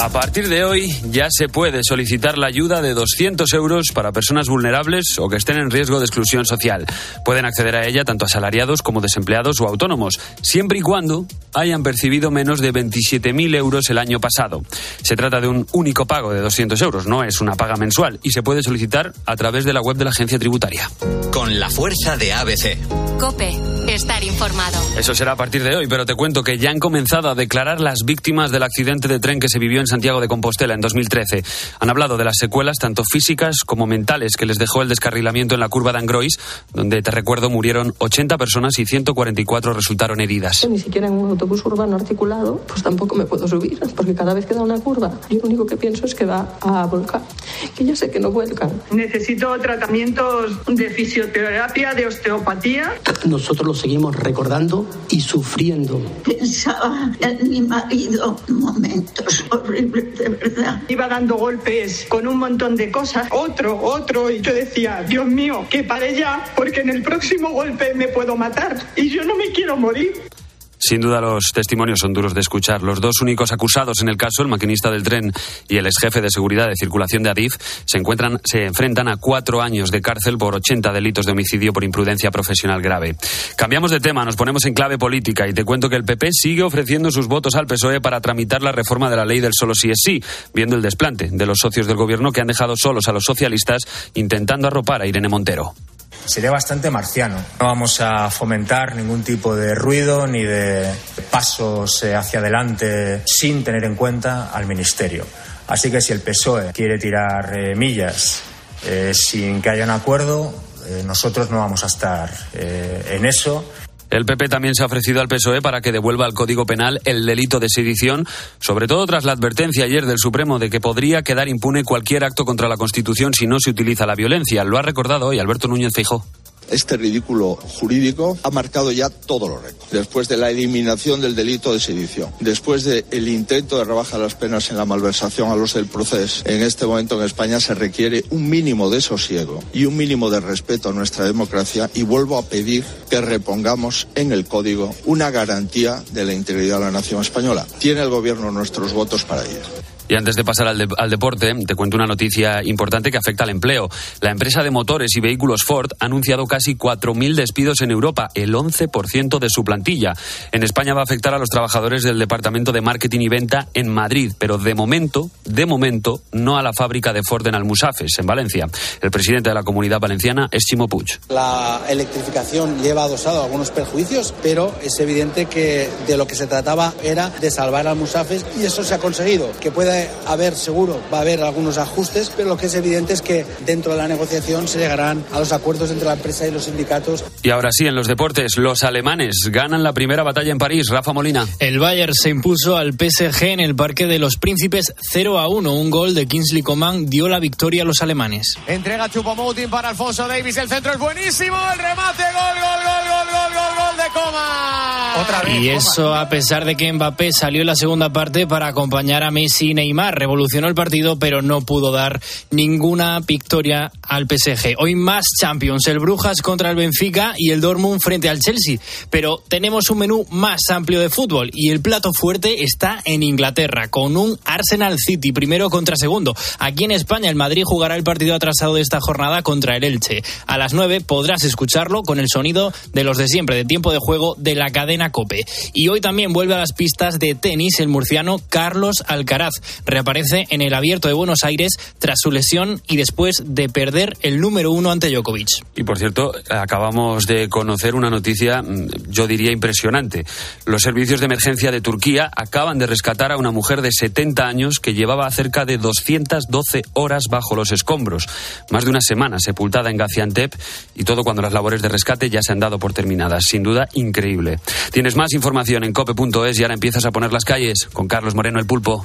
A partir de hoy ya se puede solicitar la ayuda de 200 euros para personas vulnerables o que estén en riesgo de exclusión social. Pueden acceder a ella tanto asalariados como desempleados o autónomos, siempre y cuando hayan percibido menos de 27.000 euros el año pasado. Se trata de un único pago de 200 euros, no es una paga mensual y se puede solicitar a través de la web de la agencia tributaria. Con la fuerza de ABC. Cope, estar informado. Eso será a partir de hoy, pero te cuento que ya han comenzado a declarar las víctimas del accidente de tren que se vivió en Santiago de Compostela en 2013. Han hablado de las secuelas tanto físicas como mentales que les dejó el descarrilamiento en la curva de Angrois, donde, te recuerdo, murieron 80 personas y 144 resultaron heridas. Ni siquiera en un autobús urbano articulado, pues tampoco me puedo subir, porque cada vez que da una curva, yo lo único que pienso es que va a volcar, que ya sé que no vuelcan. Necesito tratamientos de fisioterapia, de osteopatía. Nosotros lo seguimos recordando y sufriendo. Pensaba en mi marido momentos horribles Iba dando golpes con un montón de cosas, otro, otro, y yo decía, Dios mío, que pare ya, porque en el próximo golpe me puedo matar y yo no me quiero morir. Sin duda los testimonios son duros de escuchar. Los dos únicos acusados en el caso, el maquinista del tren y el ex jefe de seguridad de circulación de Adif, se encuentran, se enfrentan a cuatro años de cárcel por 80 delitos de homicidio por imprudencia profesional grave. Cambiamos de tema, nos ponemos en clave política y te cuento que el PP sigue ofreciendo sus votos al PSOE para tramitar la reforma de la ley del solo sí es sí, viendo el desplante de los socios del gobierno que han dejado solos a los socialistas intentando arropar a Irene Montero sería bastante marciano. No vamos a fomentar ningún tipo de ruido ni de pasos eh, hacia adelante sin tener en cuenta al Ministerio. Así que si el PSOE quiere tirar eh, millas eh, sin que haya un acuerdo, nosotros no vamos a estar en eso el PP también se ha ofrecido al PSOE para que devuelva al Código Penal el delito de sedición, sobre todo tras la advertencia ayer del Supremo de que podría quedar impune cualquier acto contra la Constitución si no se utiliza la violencia. Lo ha recordado hoy Alberto Núñez Feijóo este ridículo jurídico ha marcado ya todos los récords. Después de la eliminación del delito de sedición, después del intento de rebajar las penas en la malversación a los del proceso, en este momento en España se requiere un mínimo de sosiego y un mínimo de respeto a nuestra democracia y vuelvo a pedir que repongamos en el código una garantía de la integridad de la nación española. Tiene el gobierno nuestros votos para ello. Y antes de pasar al, al, deporte, te cuento una noticia importante que afecta al empleo. La empresa de motores y vehículos Ford ha anunciado casi 4.000 despidos en Europa, el 11% de su plantilla. En España va a afectar a los trabajadores del Departamento de Marketing y Venta en Madrid, pero de momento, de momento, no a la fábrica de Ford en Almusafes, en Valencia. El presidente de la comunidad valenciana es Chimo Puig. La electrificación lleva adosado algunos perjuicios, pero es evidente que de lo que se trataba era de salvar Almusafes y eso se ha conseguido. Que pueda a haber, seguro, va a haber algunos ajustes, pero lo que es evidente es que dentro de la negociación se llegarán a los acuerdos entre la empresa y los sindicatos. Y ahora sí, en los deportes, los alemanes ganan la primera batalla en París. Rafa Molina. El Bayern se impuso al PSG en el Parque de los Príncipes 0 a 1. Un gol de Kingsley Coman dio la victoria a los alemanes. Entrega Chupomoutin para Alfonso Davis. El centro es buenísimo. El remate. Gol, gol, gol, gol, gol, gol, gol de Coman. Otra vez. Y eso a pesar de que Mbappé salió en la segunda parte para acompañar a Messi y Revolucionó el partido, pero no pudo dar ninguna victoria al PSG. Hoy más Champions, el Brujas contra el Benfica y el Dortmund frente al Chelsea. Pero tenemos un menú más amplio de fútbol y el plato fuerte está en Inglaterra, con un Arsenal City, primero contra segundo. Aquí en España, el Madrid jugará el partido atrasado de esta jornada contra el Elche. A las 9 podrás escucharlo con el sonido de los de siempre, de tiempo de juego de la cadena Cope. Y hoy también vuelve a las pistas de tenis el murciano Carlos Alcaraz reaparece en el Abierto de Buenos Aires tras su lesión y después de perder el número uno ante Djokovic. Y por cierto, acabamos de conocer una noticia, mm, yo diría impresionante. Los servicios de emergencia de Turquía acaban de rescatar a una mujer de 70 años que llevaba cerca de 212 horas bajo los escombros, más de una semana sepultada en Gaziantep y todo cuando las labores de rescate ya se han dado por terminadas. Sin duda, increíble. Tienes más información en cope.es y ahora empiezas a poner las calles con Carlos Moreno el Pulpo.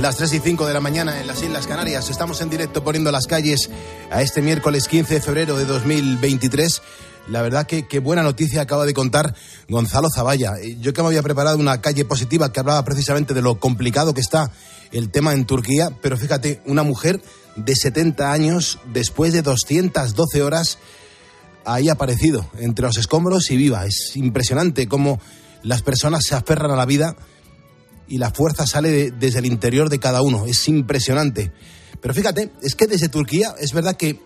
Las 3 y 5 de la mañana en las Islas Canarias. Estamos en directo poniendo las calles a este miércoles 15 de febrero de 2023. La verdad que qué buena noticia acaba de contar Gonzalo Zavalla. Yo que me había preparado una calle positiva que hablaba precisamente de lo complicado que está el tema en Turquía, pero fíjate, una mujer de 70 años, después de 212 horas, ahí aparecido entre los escombros y viva. Es impresionante cómo las personas se aferran a la vida y la fuerza sale de, desde el interior de cada uno. Es impresionante. Pero fíjate, es que desde Turquía es verdad que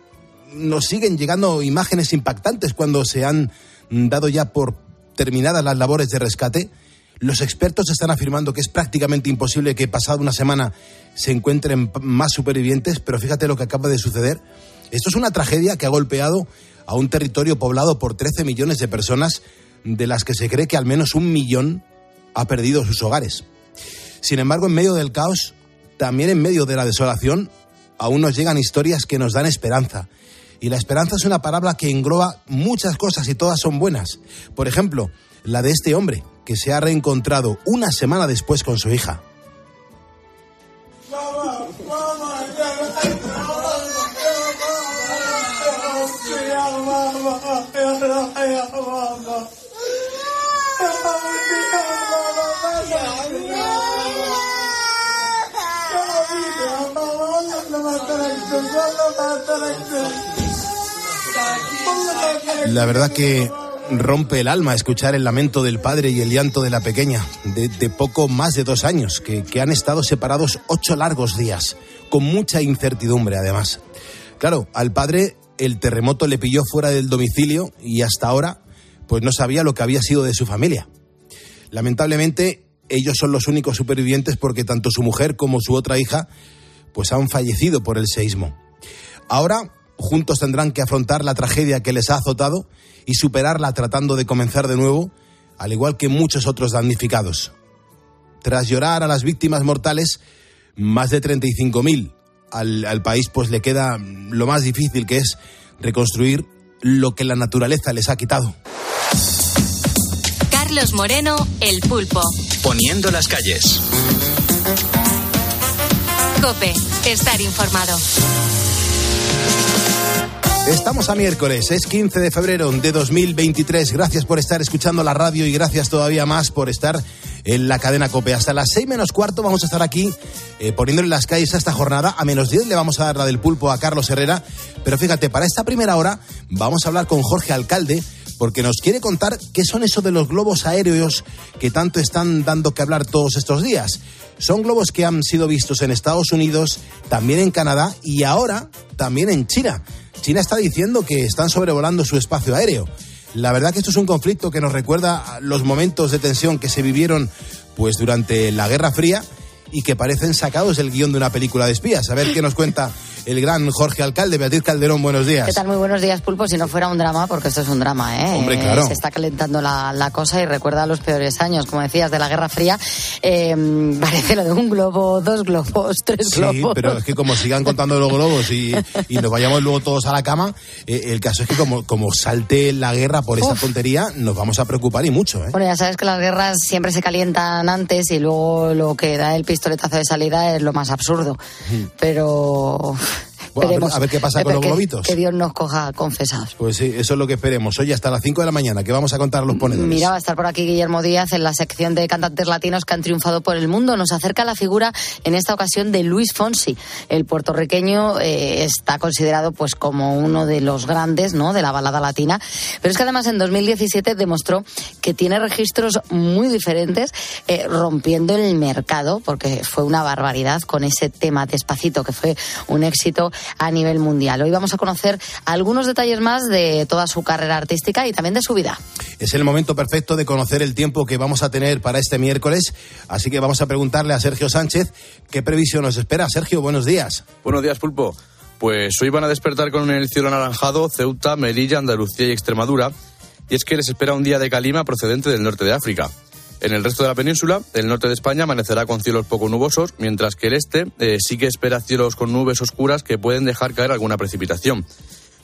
nos siguen llegando imágenes impactantes cuando se han dado ya por terminadas las labores de rescate. Los expertos están afirmando que es prácticamente imposible que pasada una semana se encuentren más supervivientes, pero fíjate lo que acaba de suceder. Esto es una tragedia que ha golpeado a un territorio poblado por 13 millones de personas, de las que se cree que al menos un millón ha perdido sus hogares. Sin embargo, en medio del caos, también en medio de la desolación, aún nos llegan historias que nos dan esperanza. Y la esperanza es una palabra que engloba muchas cosas y todas son buenas. Por ejemplo, la de este hombre que se ha reencontrado una semana después con su hija. La verdad que rompe el alma escuchar el lamento del padre y el llanto de la pequeña, de, poco más de dos años, que, que, han estado separados ocho largos días, con mucha incertidumbre además. Claro, al padre el terremoto le pilló fuera del domicilio y hasta ahora pues no sabía lo que había sido de su familia. Lamentablemente ellos son los únicos supervivientes porque tanto su mujer como su otra hija pues han fallecido por el seísmo. Ahora juntos tendrán que afrontar la tragedia que les ha azotado y superarla tratando de comenzar de nuevo, al igual que muchos otros damnificados. Tras llorar a las víctimas mortales, más de 35.000, al, al país pues le queda lo más difícil que es reconstruir lo que la naturaleza les ha quitado. Carlos Moreno, El Pulpo. Poniendo las calles. Cope, estar informado. Estamos a miércoles, es 15 de febrero de 2023. Gracias por estar escuchando la radio y gracias todavía más por estar en la cadena Cope. Hasta las 6 menos cuarto vamos a estar aquí eh, poniéndole las calles a esta jornada. A menos 10 le vamos a dar la del pulpo a Carlos Herrera. Pero fíjate, para esta primera hora vamos a hablar con Jorge Alcalde porque nos quiere contar qué son eso de los globos aéreos que tanto están dando que hablar todos estos días. Son globos que han sido vistos en Estados Unidos, también en Canadá y ahora también en China. China está diciendo que están sobrevolando su espacio aéreo. La verdad que esto es un conflicto que nos recuerda los momentos de tensión que se vivieron pues durante la Guerra Fría y que parecen sacados del guion de una película de espías. A ver qué nos cuenta el gran Jorge Alcalde. Beatriz Calderón, buenos días. ¿Qué tal? Muy buenos días, Pulpo. Si no fuera un drama, porque esto es un drama, ¿eh? Hombre, claro. Se está calentando la, la cosa y recuerda los peores años, como decías, de la Guerra Fría. Eh, parece lo de un globo, dos globos, tres sí, globos. pero es que como sigan contando los globos y, y nos vayamos luego todos a la cama, eh, el caso es que como, como salte la guerra por esta Uf. tontería, nos vamos a preocupar y mucho, ¿eh? Bueno, ya sabes que las guerras siempre se calientan antes y luego lo que da el pistoletazo de salida es lo más absurdo. Pero... Bueno, a ver- veremos. a ver qué pasa con los que- globitos. Que Dios nos coja confesados. Pues sí, eso es lo que esperemos. Hoy hasta las 5 de la mañana, que vamos a contar los ponedores. Mira, va a estar por aquí Guillermo Díaz en la sección de cantantes latinos que han triunfado por el mundo. Nos acerca la figura, en esta ocasión, de Luis Fonsi. El puertorriqueño eh, está considerado pues como uno de los grandes ¿no? de la balada latina. Pero es que además en 2017 demostró que tiene registros muy diferentes, eh, rompiendo el mercado, porque fue una barbaridad con ese tema despacito, que fue un éxito a nivel mundial. Hoy vamos a conocer algunos detalles más de toda su carrera artística y también de su vida. Es el momento perfecto de conocer el tiempo que vamos a tener para este miércoles, así que vamos a preguntarle a Sergio Sánchez qué previsión nos espera. Sergio, buenos días. Buenos días, Pulpo. Pues hoy van a despertar con el cielo anaranjado Ceuta, Melilla, Andalucía y Extremadura. Y es que les espera un día de calima procedente del norte de África. En el resto de la península, el norte de España amanecerá con cielos poco nubosos, mientras que el este eh, sí que espera cielos con nubes oscuras que pueden dejar caer alguna precipitación,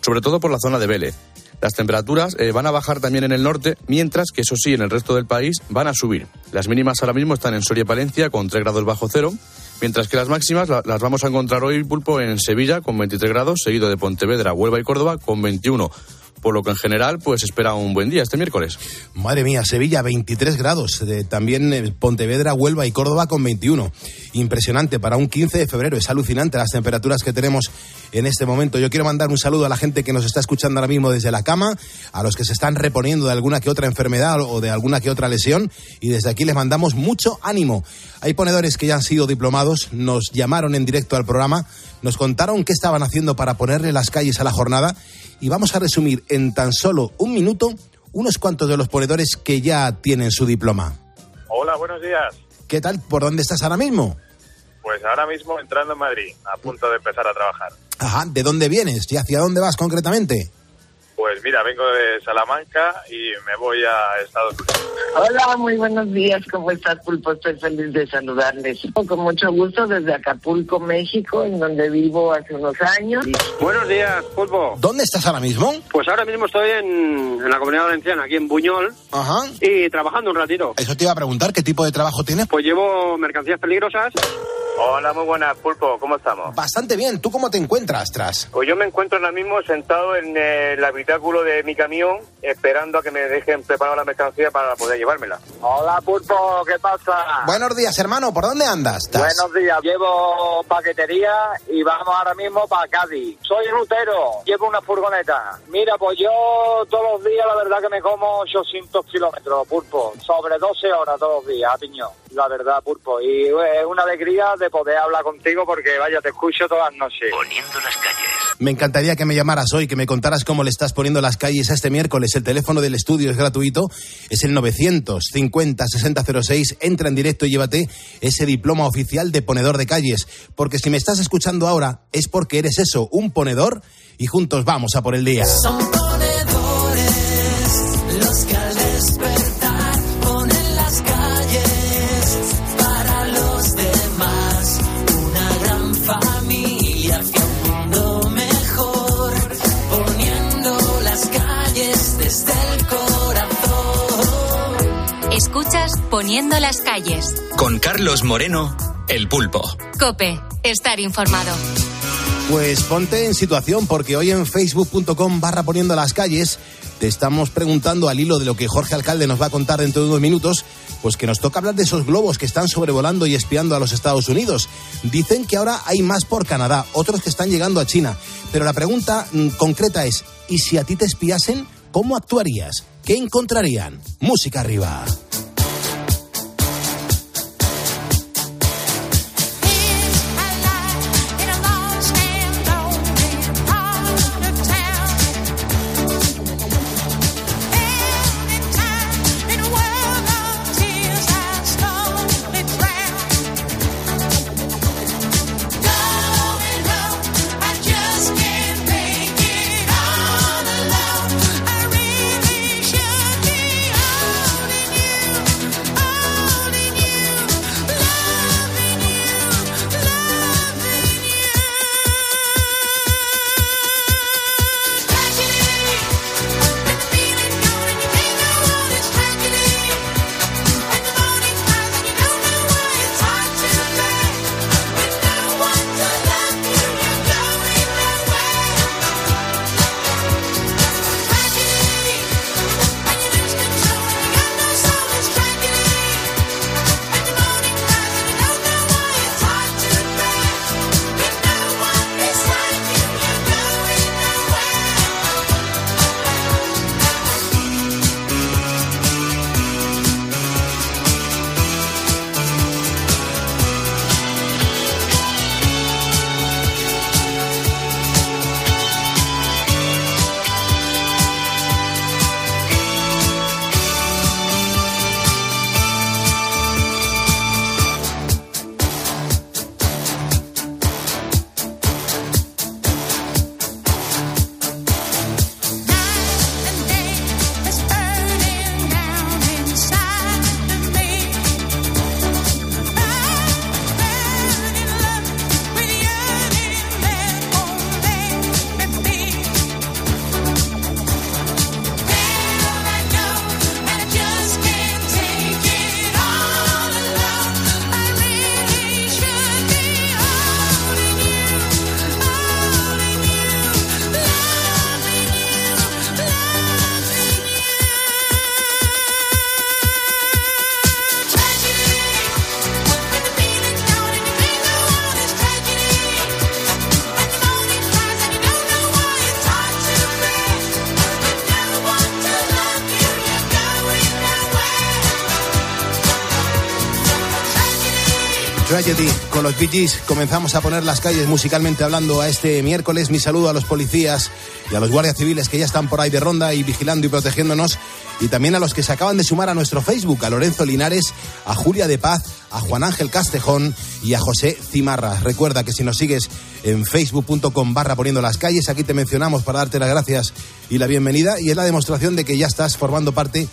sobre todo por la zona de Vélez. Las temperaturas eh, van a bajar también en el norte, mientras que eso sí, en el resto del país van a subir. Las mínimas ahora mismo están en Soria y Palencia con 3 grados bajo cero, mientras que las máximas la- las vamos a encontrar hoy, Pulpo, en Sevilla con 23 grados, seguido de Pontevedra, Huelva y Córdoba con 21. Por lo que en general, pues espera un buen día este miércoles. Madre mía, Sevilla 23 grados, de- también eh, Pontevedra, Huelva y Córdoba con 21. Impresionante para un 15 de febrero, es alucinante las temperaturas que tenemos en este momento. Yo quiero mandar un saludo a la gente que nos está escuchando ahora mismo desde la cama, a los que se están reponiendo de alguna que otra enfermedad o de alguna que otra lesión y desde aquí les mandamos mucho ánimo. Hay ponedores que ya han sido diplomados, nos llamaron en directo al programa, nos contaron qué estaban haciendo para ponerle las calles a la jornada y vamos a resumir en tan solo un minuto unos cuantos de los ponedores que ya tienen su diploma. Hola, buenos días. ¿Qué tal? ¿Por dónde estás ahora mismo? Pues ahora mismo entrando en Madrid, a punto de empezar a trabajar. Ajá, ¿de dónde vienes y hacia dónde vas concretamente? Pues mira, vengo de Salamanca y me voy a Estados Unidos. Hola, muy buenos días. ¿Cómo estás, Pulpo? Estoy feliz de saludarles. Con mucho gusto desde Acapulco, México, en donde vivo hace unos años. Buenos días, Pulpo. ¿Dónde estás ahora mismo? Pues ahora mismo estoy en, en la comunidad valenciana, aquí en Buñol, Ajá. y trabajando un ratito. Eso te iba a preguntar, ¿qué tipo de trabajo tienes? Pues llevo mercancías peligrosas. Hola, muy buenas, Pulpo, ¿cómo estamos? Bastante bien, ¿tú cómo te encuentras, Tras? Pues yo me encuentro ahora mismo sentado en el habitáculo de mi camión, esperando a que me dejen preparar la mercancía para poder llevármela. Hola Pulpo, ¿qué pasa? Buenos días, hermano, ¿por dónde andas? Tras? Buenos días, llevo paquetería y vamos ahora mismo para Cádiz. Soy rutero, llevo una furgoneta. Mira, pues yo todos los días la verdad que me como 800 kilómetros, Pulpo. Sobre 12 horas todos los días, a piñón. La verdad, Pulpo. Y es una alegría de poder hablar contigo porque vaya, te escucho todas las noches. Poniendo las calles. Me encantaría que me llamaras hoy, que me contaras cómo le estás poniendo las calles a este miércoles. El teléfono del estudio es gratuito, es el 950-6006. Entra en directo y llévate ese diploma oficial de ponedor de calles. Porque si me estás escuchando ahora, es porque eres eso, un ponedor, y juntos vamos a por el día. Son ponedores los Poniendo las calles. Con Carlos Moreno, El Pulpo. Cope, estar informado. Pues ponte en situación porque hoy en facebook.com barra poniendo las calles te estamos preguntando al hilo de lo que Jorge Alcalde nos va a contar dentro de unos minutos, pues que nos toca hablar de esos globos que están sobrevolando y espiando a los Estados Unidos. Dicen que ahora hay más por Canadá, otros que están llegando a China. Pero la pregunta mm, concreta es, ¿y si a ti te espiasen, cómo actuarías? ¿Qué encontrarían? Música arriba. Bee comenzamos a poner las calles musicalmente hablando a este miércoles. Mi saludo a los policías y a los guardias civiles que ya están por ahí de ronda y vigilando y protegiéndonos. Y también a los que se acaban de sumar a nuestro Facebook, a Lorenzo Linares, a Julia de Paz, a Juan Ángel Castejón y a José Cimarra. Recuerda que si nos sigues en facebook.com barra poniendo las calles, aquí te mencionamos para darte las gracias y la bienvenida. Y es la demostración de que ya estás formando parte de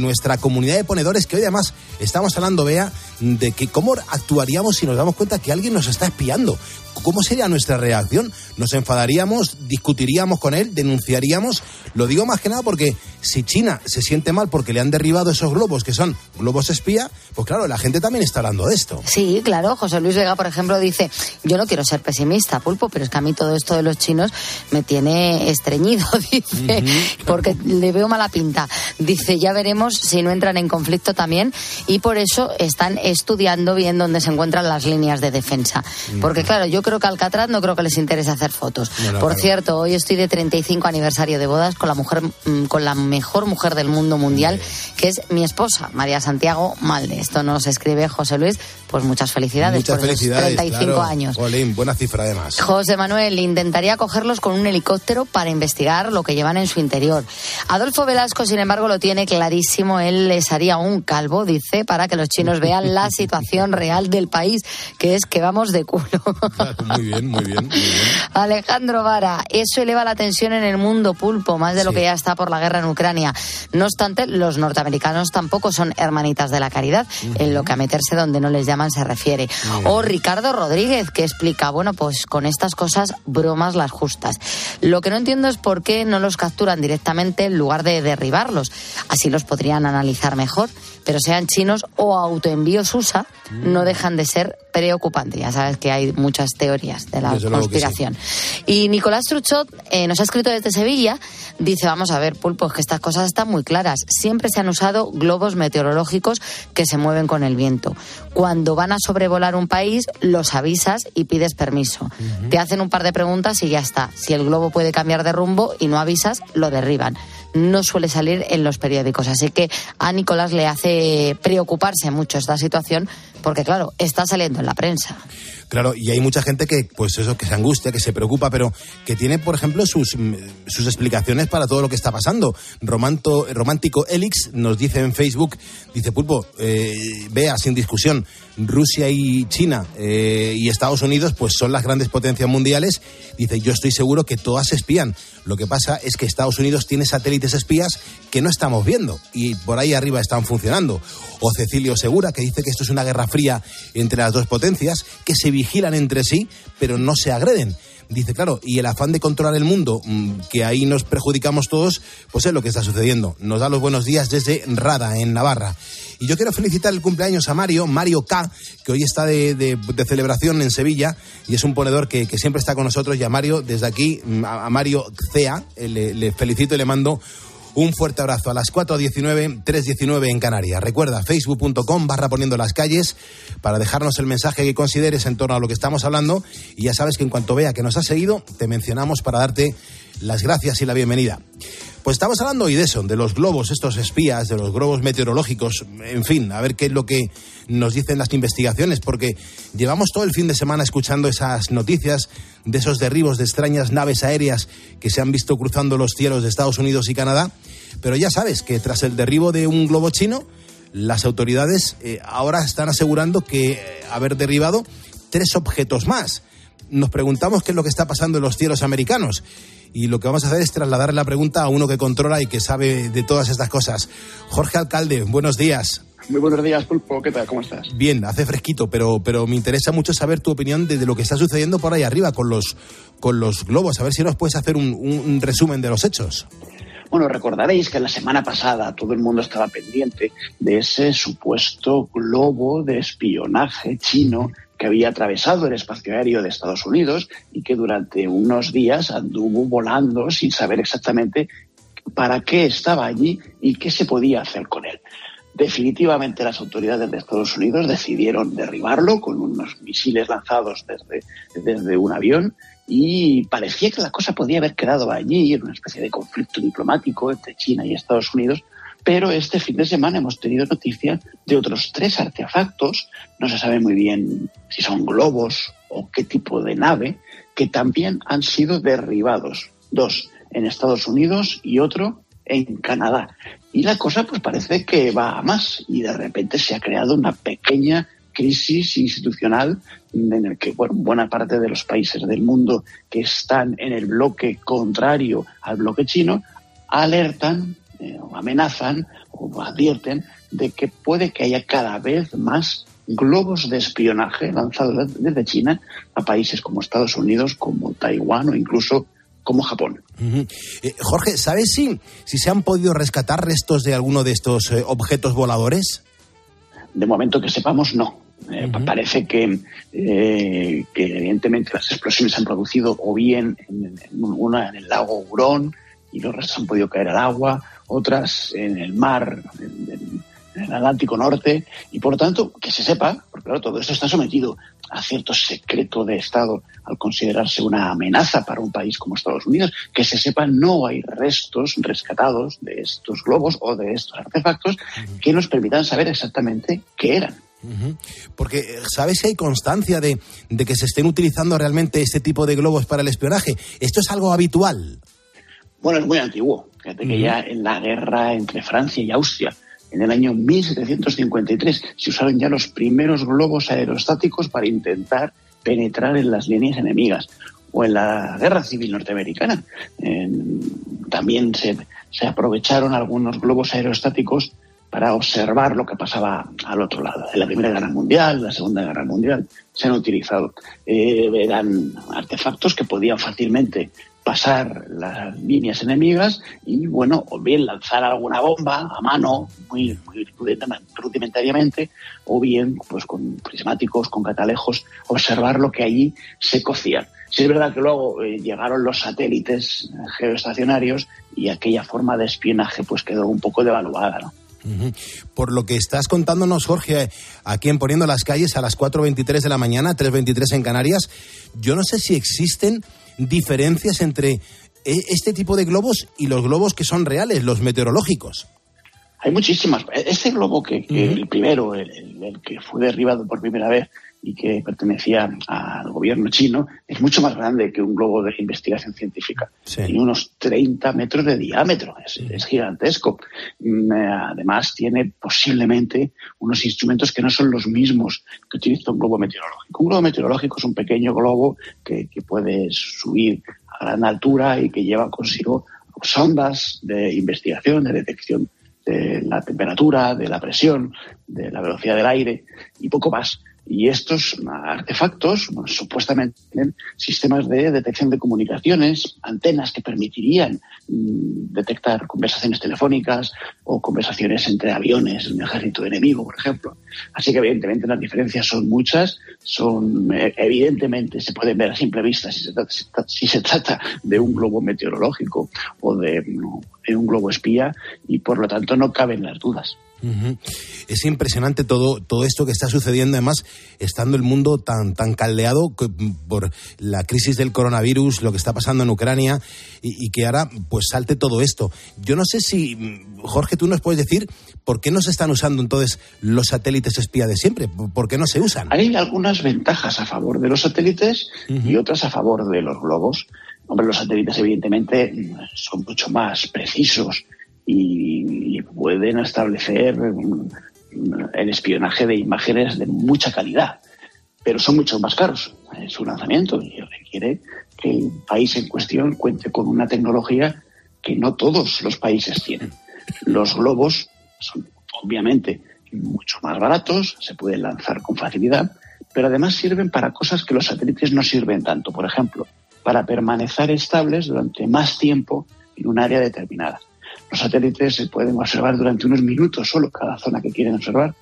nuestra comunidad de ponedores, que hoy además estamos hablando, Bea, de que cómo actuaríamos si nos damos cuenta que alguien nos está espiando. ¿Cómo sería nuestra reacción? ¿Nos enfadaríamos, discutiríamos con él, denunciaríamos? Lo digo más que nada porque si China se siente mal porque le han derribado esos globos que son globos espía, pues claro, la gente también está hablando de esto. Sí, claro. José Luis Vega, por ejemplo, dice, yo no quiero ser pesimista, Pulpo, pero es que a mí todo esto de los chinos me tiene estreñido, dice, porque le veo mala pinta. Dice, ya veremos si no entran en conflicto también y por eso están estudiando bien dónde se encuentran las líneas de defensa. Porque claro, yo creo que a Alcatraz no creo que les interese hacer fotos. No, por claro. cierto, hoy estoy de 35 aniversario de bodas con la mujer, mm, con la mejor mujer del mundo mundial, que es mi esposa, María Santiago Malde. Esto nos escribe José Luis, pues muchas felicidades Muchas por esos felicidades. 35 claro. años. Buena cifra además. José Manuel intentaría cogerlos con un helicóptero para investigar lo que llevan en su interior. Adolfo Velasco, sin embargo, lo tiene clarísimo. Él les haría un calvo, dice, para que los chinos vean la situación real del país, que es que vamos de culo. Muy bien, muy bien, muy bien. Alejandro Vara, eso eleva la tensión en el mundo pulpo, más de lo que ya está por la guerra en Ucrania. No obstante, los norteamericanos tampoco son hermanitas de la caridad, en lo que a meterse donde no les llaman se refiere. O Ricardo Rodríguez, que explica, bueno, pues con estas cosas, bromas las justas. Lo que no entiendo es por qué no los capturan directamente en lugar de derribarlos. Así los podrían analizar mejor, pero sean chinos o autoenvíos USA, no dejan de ser preocupantes. Ya sabes que hay muchas teorías de la Desde sí. conspiración. Y Nicolás Truchot eh, nos ha escrito desde Sevilla, dice, vamos a ver, Pulpo, es que estas cosas están muy claras. Siempre se han usado globos meteorológicos que se mueven con el viento. Cuando van a sobrevolar un país, los avisas y pides permiso. Te hacen un par de preguntas y ya está. Si el globo puede cambiar de rumbo y no avisas, lo derriban. No suele salir en los periódicos. Así que a Nicolás le hace preocuparse mucho esta situación porque, claro, está saliendo en la prensa. Claro, y hay mucha gente que, pues eso, que se angustia, que se preocupa, pero que tiene, por ejemplo, sus, mm, sus explicaciones para todo lo que está pasando. Romanto, Romántico Elix nos dice en Facebook, dice Pulpo, eh, vea, sin discusión, Rusia y China eh, y Estados Unidos, pues son las grandes potencias mundiales. Dice, yo estoy seguro que todas espían. Lo que pasa es que Estados Unidos tiene satélites espías que no estamos viendo y por ahí arriba están funcionando. O Cecilio Segura, que dice que esto es una guerra fría entre las dos potencias, que se vigilan entre sí, pero no se agreden. Dice, claro, y el afán de controlar el mundo, mm, que ahí nos perjudicamos todos, pues es lo que está sucediendo. Nos da los buenos días desde Rada, en Navarra. Y yo quiero felicitar el cumpleaños a Mario, Mario K, que hoy está de, celebración en Sevilla y es un ponedor que, siempre está con nosotros. Y a Mario, desde aquí, mm, a, Mario Cea, eh, le felicito y le mando un fuerte abrazo a las 4.19, 3.19 en Canarias. Recuerda, facebook.com barra poniendo las calles para dejarnos el mensaje que consideres en torno a lo que estamos hablando. Y ya sabes que en cuanto vea que nos has seguido, te mencionamos para darte las gracias y la bienvenida. Pues estamos hablando hoy de eso, de los globos, estos espías, de los globos meteorológicos, en fin, a ver qué es lo que nos dicen las investigaciones, porque llevamos todo el fin de semana escuchando esas noticias de esos derribos de extrañas naves aéreas que se han visto cruzando los cielos de Estados Unidos y Canadá, pero ya sabes que tras el derribo de un globo chino, las autoridades eh, ahora están asegurando que eh, haber derribado tres objetos más. Nos preguntamos qué es lo que está pasando en los cielos americanos y lo que vamos a hacer es trasladar la pregunta a uno que controla y que sabe de todas estas cosas. Jorge Alcalde, buenos días. Muy buenos días, Pulpo. ¿Qué tal? ¿Cómo estás? Bien, hace fresquito, pero, pero me interesa mucho saber tu opinión de, de lo que está sucediendo por ahí arriba con los, con los globos. A ver si nos puedes hacer un, un- un resumen de los hechos. Bueno, recordaréis que la semana pasada todo el mundo estaba pendiente de ese supuesto globo de espionaje chino que había atravesado el espacio aéreo de Estados Unidos y que durante unos días anduvo volando sin saber exactamente para qué estaba allí y qué se podía hacer con él. Definitivamente las autoridades de Estados Unidos decidieron derribarlo con unos misiles lanzados desde, desde un avión y parecía que la cosa podía haber quedado allí en una especie de conflicto diplomático entre China y Estados Unidos, Pero este fin de semana hemos tenido noticia de otros tres artefactos, no se sabe muy bien si son globos o qué tipo de nave, que también han sido derribados. Dos en Estados Unidos y otro en Canadá. Y la cosa pues parece que va a más y de repente se ha creado una pequeña crisis institucional en el que buena parte de los países del mundo que están en el bloque contrario al bloque chino alertan eh, o amenazan o advierten de que puede que haya cada vez más globos de espionaje lanzados desde China a países como Estados Unidos, como Taiwán o incluso como Japón. Eh, Jorge, ¿sabes si, si se han podido rescatar restos de alguno de estos eh, objetos voladores? De momento que sepamos, no. Eh, parece que, que, evidentemente las explosiones se han producido o bien en, una en el lago Hurón y los restos han podido caer al agua, otras en el mar, en, en el Atlántico Norte, y por lo tanto, que se sepa, porque claro, todo esto está sometido a cierto secreto de Estado al considerarse una amenaza para un país como Estados Unidos, que se sepa no hay restos rescatados de estos globos o de estos artefactos que nos permitan saber exactamente qué eran. Porque, ¿sabes si hay constancia de, de, que se estén utilizando realmente este tipo de globos para el espionaje? ¿Esto es algo habitual? Bueno, es muy antiguo. Fíjate que ya en la guerra entre Francia y Austria, en el año 1753 se usaron ya los primeros globos aerostáticos para intentar penetrar en las líneas enemigas. O en la guerra civil norteamericana también se, se aprovecharon algunos globos aerostáticos para observar lo que pasaba al otro lado. En la Primera Guerra Mundial, la Segunda Guerra Mundial, se han utilizado. Eh, eran artefactos que podían fácilmente pasar las líneas enemigas y, bueno, o bien lanzar alguna bomba a mano, muy, muy rudimentariamente, o bien, pues con prismáticos, con catalejos, observar lo que allí se cocía. Sí es verdad que luego eh, llegaron los satélites geoestacionarios y aquella forma de espionaje pues quedó un poco devaluada, ¿no? Por lo que estás contándonos, Jorge, aquí en Poniendo las Calles a las 4.23 de la mañana, 3.23 en Canarias, yo no sé si existen diferencias entre eh, este tipo de globos y los globos que son reales, los meteorológicos. Hay muchísimas. Este globo que, el primero, el, que fue derribado por primera vez y que pertenecía al gobierno chino, es mucho más grande que un globo de investigación científica. Tiene unos 30 metros de diámetro, es, gigantesco. Mm, eh, además, tiene posiblemente unos instrumentos que no son los mismos que utiliza un globo meteorológico. Un globo meteorológico es un pequeño globo que, que puede subir a gran altura y que lleva consigo sondas de investigación, de detección de la temperatura, de la presión, de la velocidad del aire y poco más. Y estos artefactos supuestamente tienen sistemas de detección de comunicaciones, antenas que permitirían mm, detectar conversaciones telefónicas o conversaciones entre aviones de un ejército enemigo, por ejemplo. Así que evidentemente las diferencias son muchas, son eh, evidentemente se pueden ver a simple vista si se, trata, si se trata de un globo meteorológico o de, de un globo espía y por lo tanto no caben las dudas. Es impresionante todo, todo esto que está sucediendo, además, estando el mundo tan, tan caldeado por la crisis del coronavirus, lo que está pasando en Ucrania, y, que ahora pues salte todo esto. Yo no sé si, Jorge, tú nos puedes decir por qué no se están usando entonces los satélites espía de siempre, por qué no se usan. Hay algunas ventajas a favor de los satélites y otras a favor de los globos. Hombre, los satélites evidentemente son mucho más precisos y, pueden establecer el espionaje de imágenes de mucha calidad, pero son mucho más caros en su lanzamiento y requiere que el país en cuestión cuente con una tecnología que no todos los países tienen. Los globos son obviamente mucho más baratos, se pueden lanzar con facilidad, pero además sirven para cosas que los satélites no sirven tanto. Por ejemplo, para permanecer estables durante más tiempo en un área determinada. Los satélites se pueden observar durante unos minutos solo cada zona que quieren observar,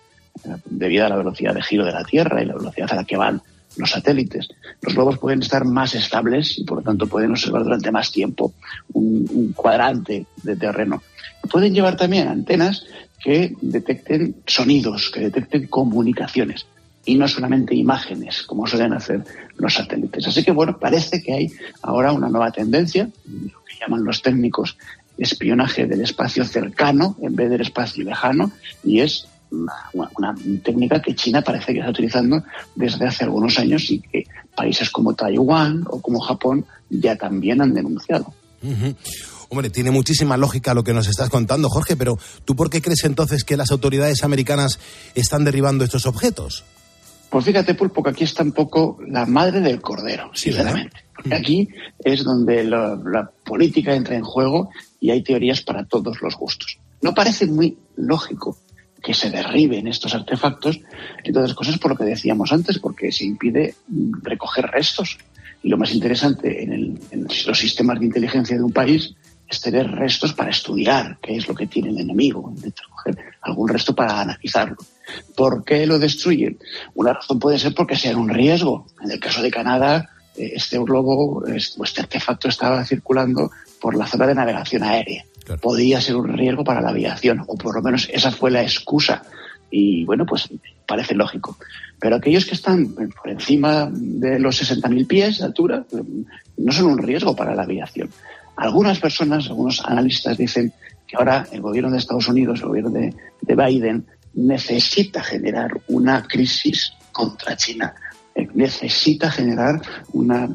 debido a la velocidad de giro de la Tierra y la velocidad a la que van los satélites. Los globos pueden estar más estables y por lo tanto pueden observar durante más tiempo un, cuadrante de terreno. Pueden llevar también antenas que detecten sonidos, que detecten comunicaciones y no solamente imágenes, como suelen hacer los satélites. Así que bueno, parece que hay ahora una nueva tendencia, lo que llaman los técnicos espionaje del espacio cercano en vez del espacio lejano y es una, técnica que China parece que está utilizando desde hace algunos años y que países como Taiwán o como Japón ya también han denunciado. Hombre, tiene muchísima lógica lo que nos estás contando, Jorge, pero ¿tú por qué crees entonces que las autoridades americanas están derribando estos objetos? Pues fíjate, Pulpo, que aquí está un poco la madre del cordero, sinceramente. Porque aquí es donde la, la política entra en juego y hay teorías para todos los gustos. No parece muy lógico que se derriben estos artefactos, entre otras cosas por lo que decíamos antes, porque se impide recoger restos. Y lo más interesante en, el, en los sistemas de inteligencia de un país es tener restos para estudiar qué es lo que tiene el enemigo, recoger algún resto para analizarlo. ¿Por qué lo destruyen? Una razón puede ser porque sea un riesgo. En el caso de Canadá, eh, este globo, este artefacto estaba circulando por la zona de navegación aérea. Claro. Podía ser un riesgo para la aviación, o por lo menos esa fue la excusa. Y bueno, pues parece lógico. Pero aquellos que están por encima de los 60.000 pies de altura no son un riesgo para la aviación. Algunas personas, algunos analistas dicen que ahora el gobierno de Estados Unidos, el gobierno de, de Biden, necesita generar una crisis contra China necesita generar una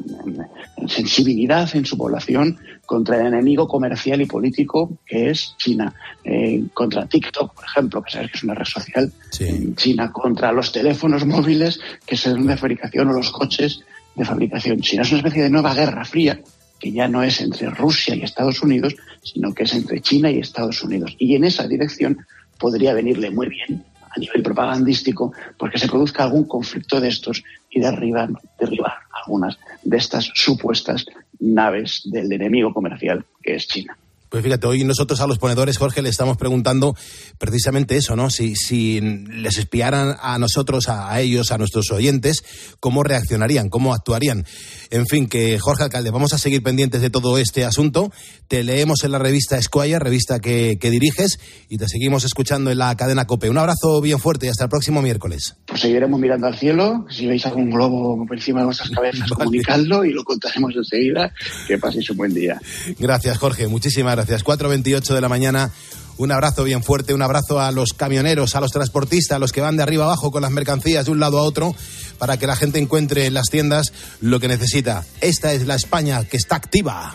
sensibilidad en su población contra el enemigo comercial y político que es China, eh, contra TikTok, por ejemplo, que sabes que es una red social sí. en China, contra los teléfonos móviles que son de fabricación o los coches de fabricación china. Es una especie de nueva guerra fría que ya no es entre Rusia y Estados Unidos, sino que es entre China y Estados Unidos. Y en esa dirección podría venirle muy bien a nivel propagandístico, porque se produzca algún conflicto de estos y derribar, derribar algunas de estas supuestas naves del enemigo comercial que es China. Pues fíjate, hoy nosotros a los ponedores, Jorge, le estamos preguntando precisamente eso, ¿no? Si, si les espiaran a nosotros, a, a, ellos, a nuestros oyentes, ¿cómo reaccionarían? ¿Cómo actuarían? En fin, que Jorge Alcalde, vamos a seguir pendientes de todo este asunto. Te leemos en la revista Esquire, revista que, que diriges, y te seguimos escuchando en la cadena COPE. Un abrazo bien fuerte y hasta el próximo miércoles. Pues seguiremos mirando al cielo. Si veis algún globo por encima de vuestras cabezas, vale. comunicadlo y lo contaremos enseguida. Que paséis un buen día. Gracias, Jorge. Muchísimas gracias. 4.28 de la mañana. Un abrazo bien fuerte, un abrazo a los camioneros, a los transportistas, a los que van de arriba abajo con las mercancías de un lado a otro, para que la gente encuentre en las tiendas lo que necesita. Esta es la España que está activa.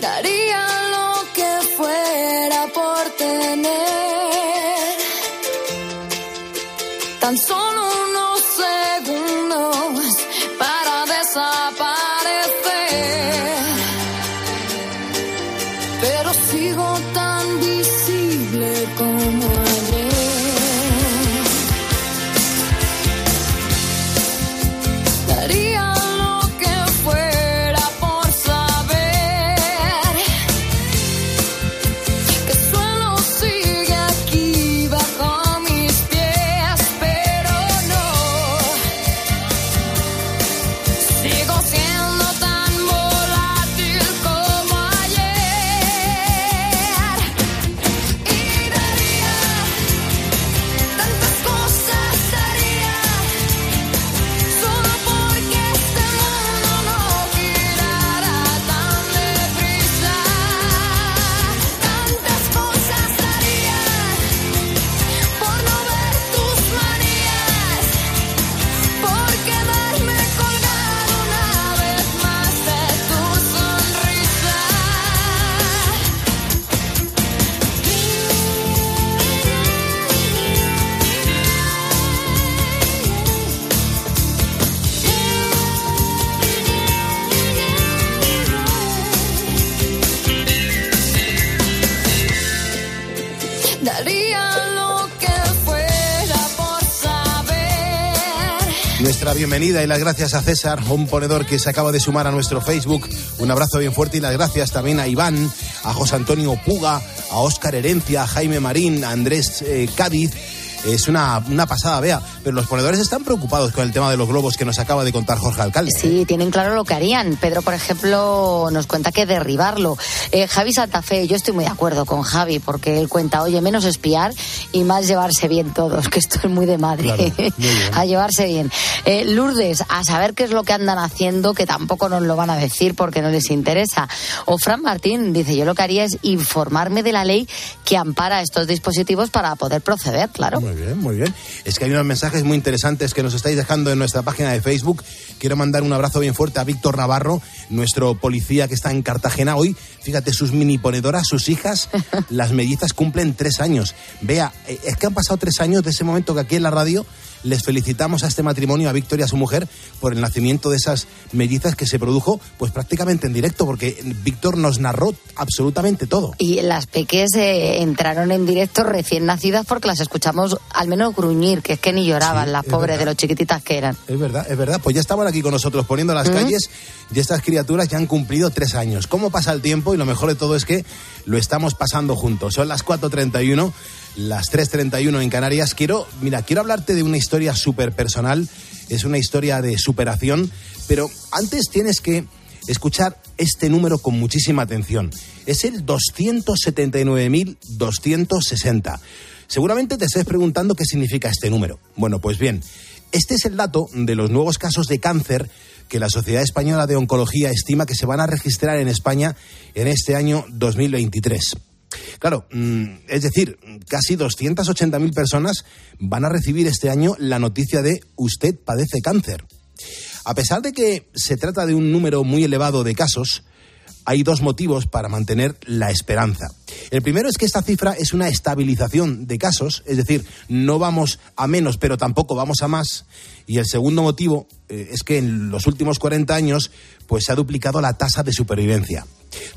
Daría lo que fuera por tener tan solo Nuestra bienvenida y las gracias a César, un ponedor que se acaba de sumar a nuestro Facebook. Un abrazo bien fuerte y las gracias también a Iván, a José Antonio Puga, a Óscar Herencia, a Jaime Marín, a Andrés eh, Cádiz. Es una, una pasada, vea. Pero los ponedores están preocupados con el tema de los globos que nos acaba de contar Jorge Alcalde. ¿eh? Sí, tienen claro lo que harían. Pedro, por ejemplo, nos cuenta que derribarlo. Eh, Javi Santa Fe, yo estoy muy de acuerdo con Javi, porque él cuenta, oye, menos espiar y más llevarse bien todos, que esto es muy de madre. Claro, muy bien. a llevarse bien. Eh, Lourdes, a saber qué es lo que andan haciendo, que tampoco nos lo van a decir porque no les interesa. O Fran Martín dice, yo lo que haría es informarme de la ley que ampara estos dispositivos para poder proceder, claro. Muy bien, muy bien. Es que hay unos mensajes muy interesantes que nos estáis dejando en nuestra página de Facebook. Quiero mandar un abrazo bien fuerte a Víctor Navarro, nuestro policía que está en Cartagena hoy. Fíjate, sus mini ponedoras, sus hijas, las mellizas cumplen tres años. Vea, eh, es que han pasado tres años de ese momento que aquí en la radio les felicitamos a este matrimonio, a Víctor y a su mujer, por el nacimiento de esas mellizas que se produjo pues prácticamente en directo, porque Víctor nos narró absolutamente todo. Y las peques eh, entraron en directo recién nacidas porque las escuchamos al menos gruñir, que es que ni lloraban las es pobres verdad. de los chiquititas que eran. Es verdad, es verdad. Pues ya estaban aquí con nosotros poniendo las ¿Mm? calles y estas criaturas ya han cumplido tres años. ¿Cómo pasa el tiempo? Y lo mejor de todo es que lo estamos pasando juntos. Son las 4.31, las 3.31 en Canarias. Quiero, mira, quiero hablarte de una historia súper personal. Es una historia de superación. Pero antes tienes que escuchar este número con muchísima atención. Es el 279.260. Seguramente te estés preguntando qué significa este número. Bueno, pues bien, este es el dato de los nuevos casos de cáncer que la Sociedad Española de Oncología estima que se van a registrar en España en este año 2023. Claro, mm, es decir, casi 280.000 personas van a recibir este año la noticia de usted padece cáncer. A pesar de que se trata de un número muy elevado de casos, hay dos motivos para mantener la esperanza. El primero es que esta cifra es una estabilización de casos, es decir, no vamos a menos, pero tampoco vamos a más. Y el segundo motivo eh, es que en los últimos 40 años pues se ha duplicado la tasa de supervivencia.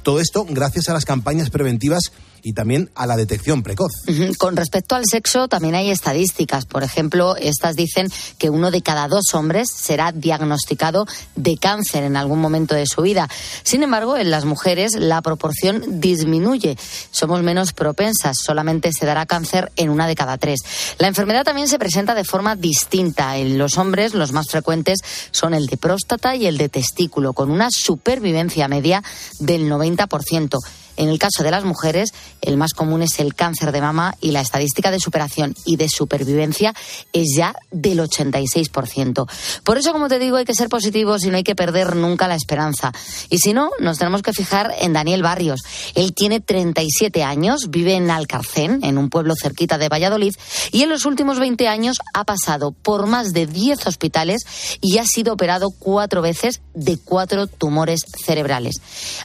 Todo esto gracias a las campañas preventivas y también a la detección precoz. Ujú. Con respecto al sexo, también hay estadísticas. Por ejemplo, estas dicen que uno de cada dos hombres será diagnosticado de cáncer en algún momento de su vida. Sin embargo, en las mujeres la proporción disminuye. Somos menos propensas. Solamente se dará cáncer en una de cada tres. La enfermedad también se presenta de forma distinta. En los hombres, los más frecuentes son el de próstata y el de testículo, con una supervivencia media del 90%. En el caso de las mujeres, el más común es el cáncer de mama y la estadística de superación y de supervivencia es ya del 86%. Por eso, como te digo, hay que ser positivos y no hay que perder nunca la esperanza. Y si no, nos tenemos que fijar en Daniel Barrios. Él tiene 37 años, vive en Alcarcén, en un pueblo cerquita de Valladolid, y en los últimos 20 años ha pasado por más de 10 hospitales y ha sido operado cuatro veces de cuatro tumores cerebrales.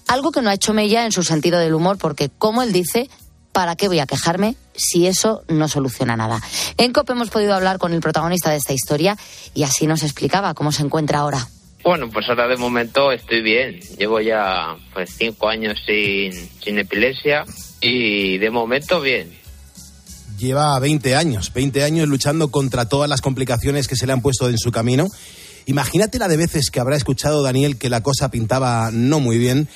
Algo que no ha hecho mella en su sentido del humor, porque, como él dice, ¿para qué voy a quejarme si eso no soluciona nada? En COP hemos podido hablar con el protagonista de esta historia y así nos explicaba cómo se encuentra ahora. Bueno, pues ahora de momento estoy bien. Llevo ya pues cinco años sin, sin epilepsia y de momento bien. Lleva 20 años, 20 años luchando contra todas las complicaciones que se le han puesto en su camino. Imagínate la de veces que habrá escuchado Daniel que la cosa pintaba no muy bien.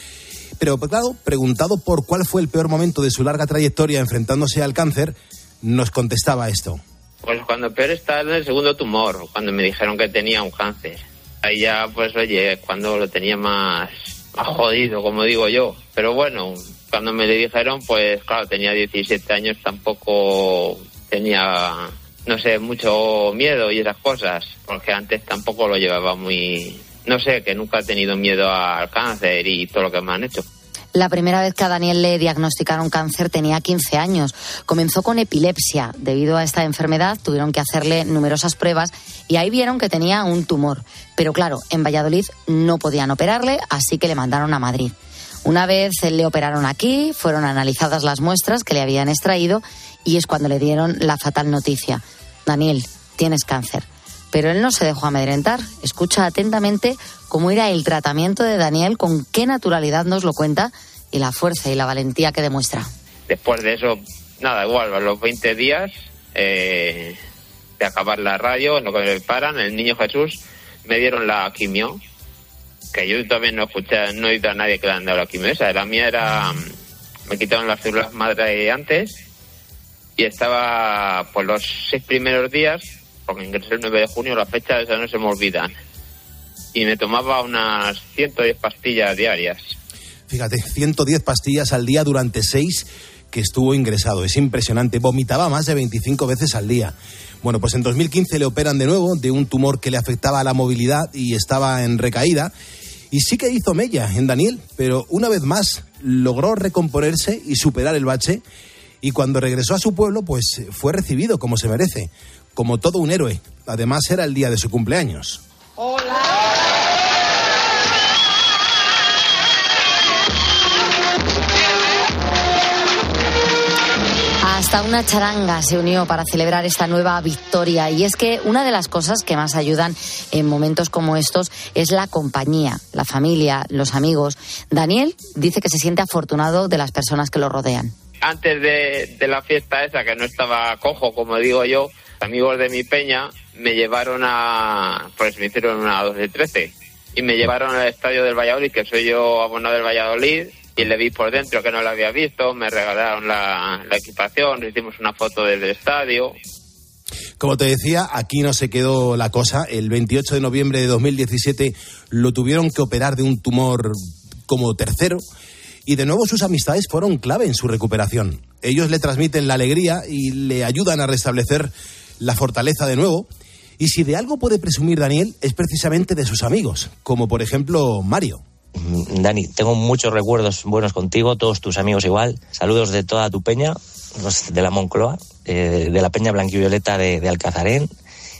Pero claro, preguntado por cuál fue el peor momento de su larga trayectoria enfrentándose al cáncer, nos contestaba esto. Pues cuando peor estaba en el segundo tumor, cuando me dijeron que tenía un cáncer. Ahí ya, pues oye, cuando lo tenía más, más jodido, como digo yo. Pero bueno, cuando me le dijeron, pues claro, tenía 17 años, tampoco tenía, no sé, mucho miedo y esas cosas, porque antes tampoco lo llevaba muy, no sé, que nunca he tenido miedo al cáncer y todo lo que me han hecho. La primera vez que a Daniel le diagnosticaron cáncer tenía 15 años. Comenzó con epilepsia. Debido a esta enfermedad tuvieron que hacerle numerosas pruebas y ahí vieron que tenía un tumor. Pero claro, en Valladolid no podían operarle, así que le mandaron a Madrid. Una vez le operaron aquí, fueron analizadas las muestras que le habían extraído y es cuando le dieron la fatal noticia. Daniel, tienes cáncer. Pero él no se dejó amedrentar. Escucha atentamente cómo era el tratamiento de Daniel, con qué naturalidad nos lo cuenta y la fuerza y la valentía que demuestra. Después de eso, nada, igual, a los 20 días eh, de acabar la radio, en lo que me paran, el niño Jesús, me dieron la quimio, que yo también no escuché, no he oído a nadie que le han dado la quimio esa. La mía me quitaron las células madre antes y estaba pues los seis primeros días, porque ingresé el 9 de junio, las fechas esas no se me olvidan. Y me tomaba unas 110 pastillas diarias. Fíjate, 110 pastillas al día durante seis que estuvo ingresado. Es impresionante. Vomitaba más de 25 veces al día. Bueno, pues en 2015 le operan de nuevo de un tumor que le afectaba a la movilidad y estaba en recaída. Y sí que hizo mella en Daniel, pero una vez más logró recomponerse y superar el bache. Y cuando regresó a su pueblo, pues fue recibido como se merece, como todo un héroe. Además, era el día de su cumpleaños. Hasta una charanga se unió para celebrar esta nueva victoria. Y es que una de las cosas que más ayudan en momentos como estos es la compañía, la familia, los amigos. Daniel dice que se siente afortunado de las personas que lo rodean. Antes de, de la fiesta esa, que no estaba cojo, como digo yo, amigos de mi peña me llevaron a, pues me hicieron una 2 de 13 y me llevaron al estadio del Valladolid, que soy yo abonado del Valladolid, y le vi por dentro que no lo había visto, me regalaron la, la equipación, hicimos una foto del estadio. Como te decía, aquí no se quedó la cosa. El 28 de noviembre de 2017 lo tuvieron que operar de un tumor como tercero y de nuevo sus amistades fueron clave en su recuperación. Ellos le transmiten la alegría y le ayudan a restablecer la fortaleza de nuevo. Y si de algo puede presumir Daniel es precisamente de sus amigos, como por ejemplo Mario. Mm, Dani, tengo muchos recuerdos buenos contigo, todos tus amigos igual. Saludos de toda tu peña, los de la Moncloa, eh, de la peña blanquivioleta de, de Alcazarén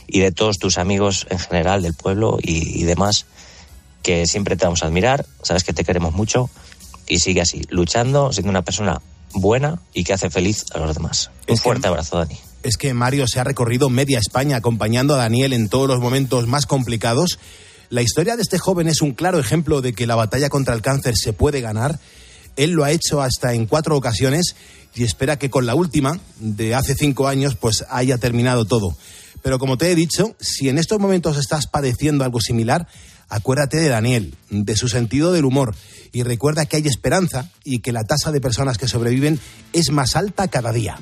y de todos tus amigos en general del pueblo y, y demás, que siempre te vamos a admirar, sabes que te queremos mucho y sigue así, luchando, siendo una persona buena y que hace feliz a los demás. Un fuerte abrazo, Dani. Es que Mario se ha recorrido media España acompañando a Daniel en todos los momentos más complicados. La historia de este joven es un claro ejemplo de que la batalla contra el cáncer se puede ganar. Él lo ha hecho hasta en cuatro ocasiones y espera que con la última, de hace cinco años, pues haya terminado todo. Pero como te he dicho, si en estos momentos estás padeciendo algo similar, acuérdate de Daniel, de su sentido del humor y recuerda que hay esperanza y que la tasa de personas que sobreviven es más alta cada día.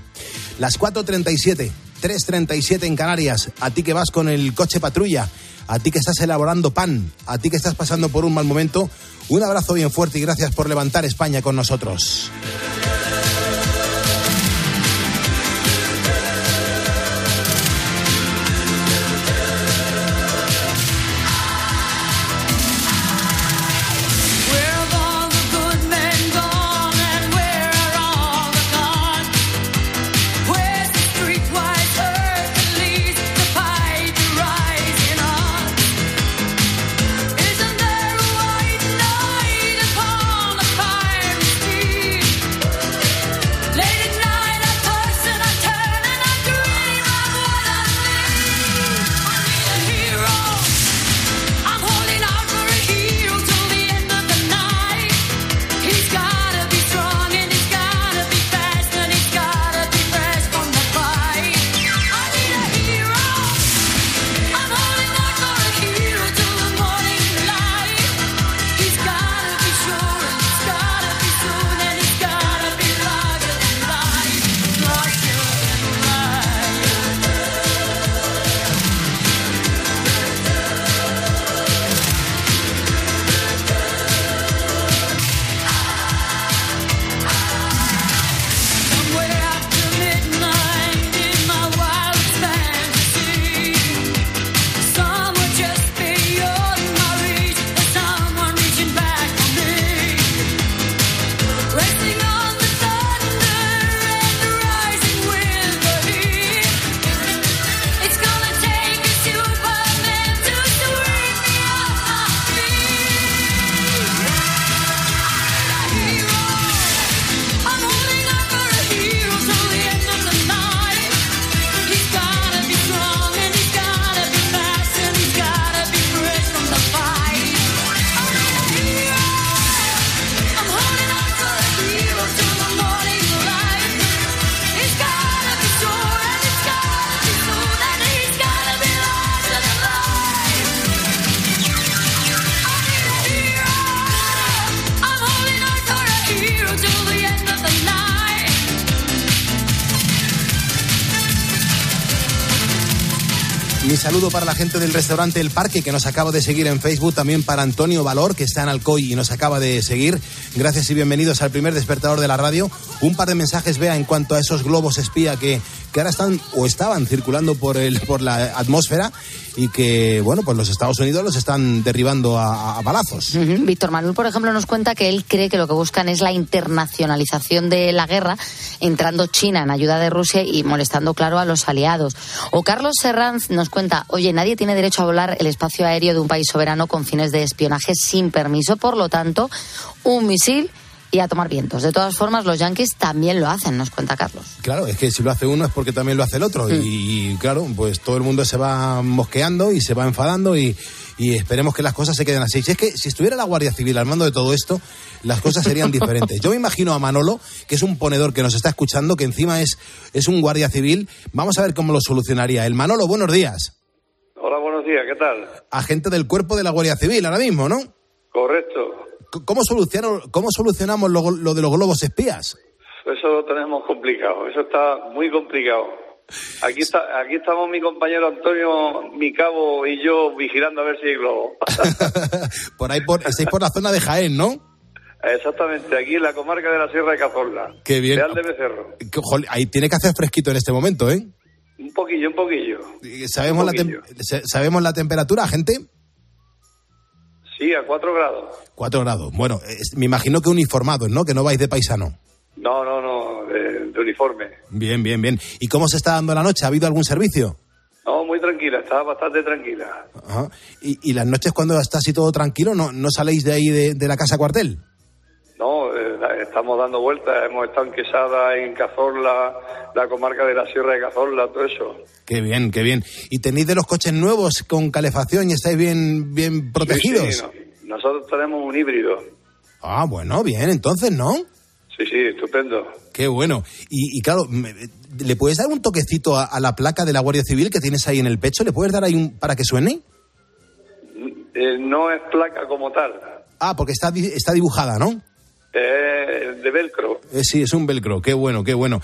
Las 4.37, 3.37 en Canarias, a ti que vas con el coche patrulla, a ti que estás elaborando pan, a ti que estás pasando por un mal momento, un abrazo bien fuerte y gracias por levantar España con nosotros. Del restaurante El Parque que nos acaba de seguir en Facebook, también para Antonio Valor que está en Alcoy y nos acaba de seguir. Gracias y bienvenidos al primer despertador de la radio. Un par de mensajes, vea, en cuanto a esos globos espía que, que ahora están o estaban circulando por, el, por la atmósfera y que, bueno, pues los Estados Unidos los están derribando a, balazos. Víctor Manuel, por ejemplo, nos cuenta que él cree que lo que buscan es la internacionalización de la guerra, entrando China en ayuda de Rusia y molestando, claro, a los aliados. O Carlos Serranz nos cuenta, oye, nadie tiene derecho a volar el espacio aéreo de un país soberano con fines de espionaje sin permiso, por lo tanto, un misil y a tomar vientos. De todas formas, los yanquis también lo hacen, nos cuenta Carlos. Claro, es que si lo hace uno es porque también lo hace el otro. Y, y, claro, pues todo el mundo se va mosqueando y se va enfadando y, y esperemos que las cosas se queden así. Si es que si estuviera la Guardia Civil al mando de todo esto, las cosas serían diferentes. Yo me imagino a Manolo, que es un ponedor que nos está escuchando, que encima es, es un Guardia Civil. Vamos a ver cómo lo solucionaría. El Manolo, buenos días. Hola, buenos días, ¿qué tal? Agente del cuerpo de la Guardia Civil ahora mismo, ¿no? Correcto. ¿Cómo, solucionaron, cómo solucionamos lo, lo de los globos espías? Eso lo tenemos complicado, eso está muy complicado. Aquí está, aquí estamos mi compañero Antonio, mi cabo y yo vigilando a ver si hay globo. Por ahí, por, estáis por la zona de Jaén, ¿no? Exactamente, aquí en la comarca de la Sierra de Cazorla. Qué bien. Real de Becerro. Ahí tiene que hacer fresquito en este momento, ¿eh? Un poquillo, un poquillo. ¿Sabemos, Un la, tem- sa- ¿Sabemos la temperatura, gente? Sí, a cuatro grados. Cuatro grados. Bueno, es- me imagino que uniformados, ¿no? Que no vais de paisano. No, no, no, de, de uniforme. Bien, bien, bien. ¿Y cómo se está dando la noche? ¿Ha habido algún servicio? No, muy tranquila, estaba bastante tranquila. Ajá. ¿Y, y las noches cuando está así todo tranquilo, no, no saléis de ahí de, de la casa cuartel? No, eh, estamos dando vueltas, hemos estado en Quesada, en Cazorla, la comarca de la Sierra de Cazorla, todo eso. Qué bien, qué bien. ¿Y tenéis de los coches nuevos con calefacción y estáis bien, bien protegidos? Sí, sí, no. Nosotros tenemos un híbrido. Ah, bueno, bien, entonces, ¿no? Sí, sí, estupendo. Qué bueno. Y, y claro, ¿le puedes dar un toquecito a, a la placa de la Guardia Civil que tienes ahí en el pecho? ¿Le puedes dar ahí un para que suene? Eh, no es placa como tal, Ah, porque está, está dibujada, ¿no? Es de velcro. Eh, sí, es un velcro. Qué bueno, qué bueno.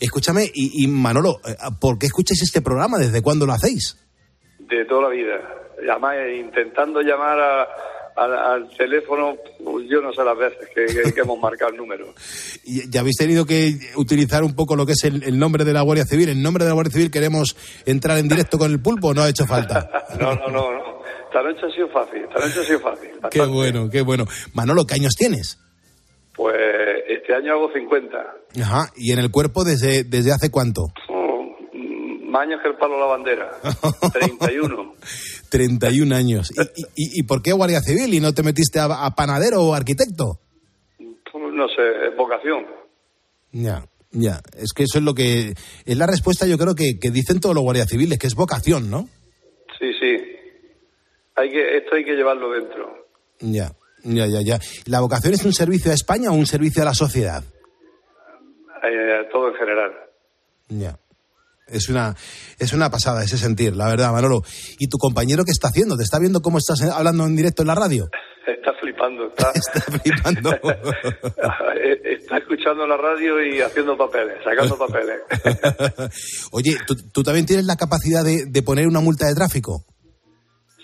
Escúchame, y, y Manolo, eh, ¿por qué escucháis este programa? ¿Desde cuándo lo hacéis? de toda la vida. Además, eh, intentando llamar a- al teléfono, yo no sé las veces que, que- que hemos marcado el número. Y ¿Ya habéis tenido que utilizar un poco lo que es el, el nombre de la Guardia Civil? ¿En nombre de la Guardia Civil queremos entrar en directo con el pulpo? ¿No ha hecho falta? No, no, no, no. Esta noche ha sido fácil, esta noche ha sido fácil. Qué bueno, qué bueno. Manolo, ¿qué años tienes? Pues este año hago 50. Ajá. ¿Y en el cuerpo desde, desde hace cuánto? Mm, Más años que el palo la bandera. 31. 31 años. ¿Y, y, y por qué Guardia Civil y no te metiste a, a panadero o arquitecto? No sé, es vocación. Ya, ya. Es que eso es lo que... Es la respuesta yo creo que, que dicen todos los guardias civiles, que es vocación, ¿no? Sí, sí. Hay que, esto hay que llevarlo dentro. Ya, ya, ya, ya. ¿La vocación es un servicio a España o un servicio a la sociedad? Eh, todo en general. Ya. Es una, es una pasada ese sentir, la verdad, Manolo. ¿Y tu compañero qué está haciendo? ¿Te está viendo cómo estás hablando en directo en la radio? Está flipando, está, flipando. está escuchando la radio y haciendo papeles, sacando papeles. Oye, ¿tú, tú también tienes la capacidad de, de poner una multa de tráfico?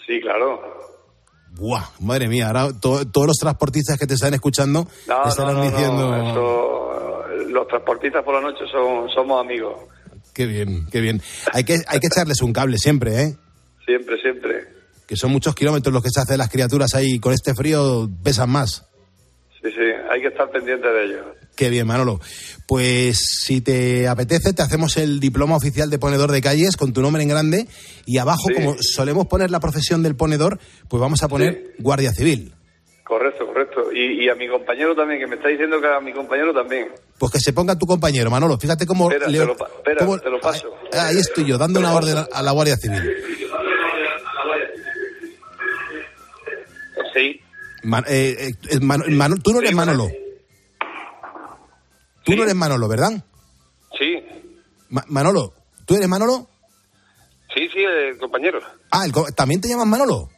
Sí, claro. Buah, madre mía, ahora to- todos los transportistas que te están escuchando No, estarán no, no, diciendo... eso, los transportistas por la noche son, somos amigos. Qué bien, qué bien. Hay que, hay que echarles un cable siempre, ¿eh? Siempre, siempre. Que son muchos kilómetros los que se hacen las criaturas ahí. Con este frío pesan más. Sí, sí, hay que estar pendiente de ellos. Qué bien, Manolo. Pues si te apetece, te hacemos el diploma oficial de ponedor de calles con tu nombre en grande y abajo, Sí. como solemos poner la profesión del ponedor, pues vamos a poner Guardia Civil. Correcto, correcto. Y, y a mi compañero también, que me está diciendo que a mi compañero también. Pues que se ponga tu compañero, Manolo. Fíjate cómo... Espera, Leo- te lo, pa- espera, cómo- te lo paso. Ahí estoy yo, dando una orden a- a la Guardia Civil. Sí. Man- eh, eh, Man- Man- tú no eres Manolo. Tú no eres Manolo, ¿verdad? Sí, Ma- Manolo, ¿tú eres Manolo? sí, sí, eh, compañero. Ah, el co- ¿también te llamas Manolo?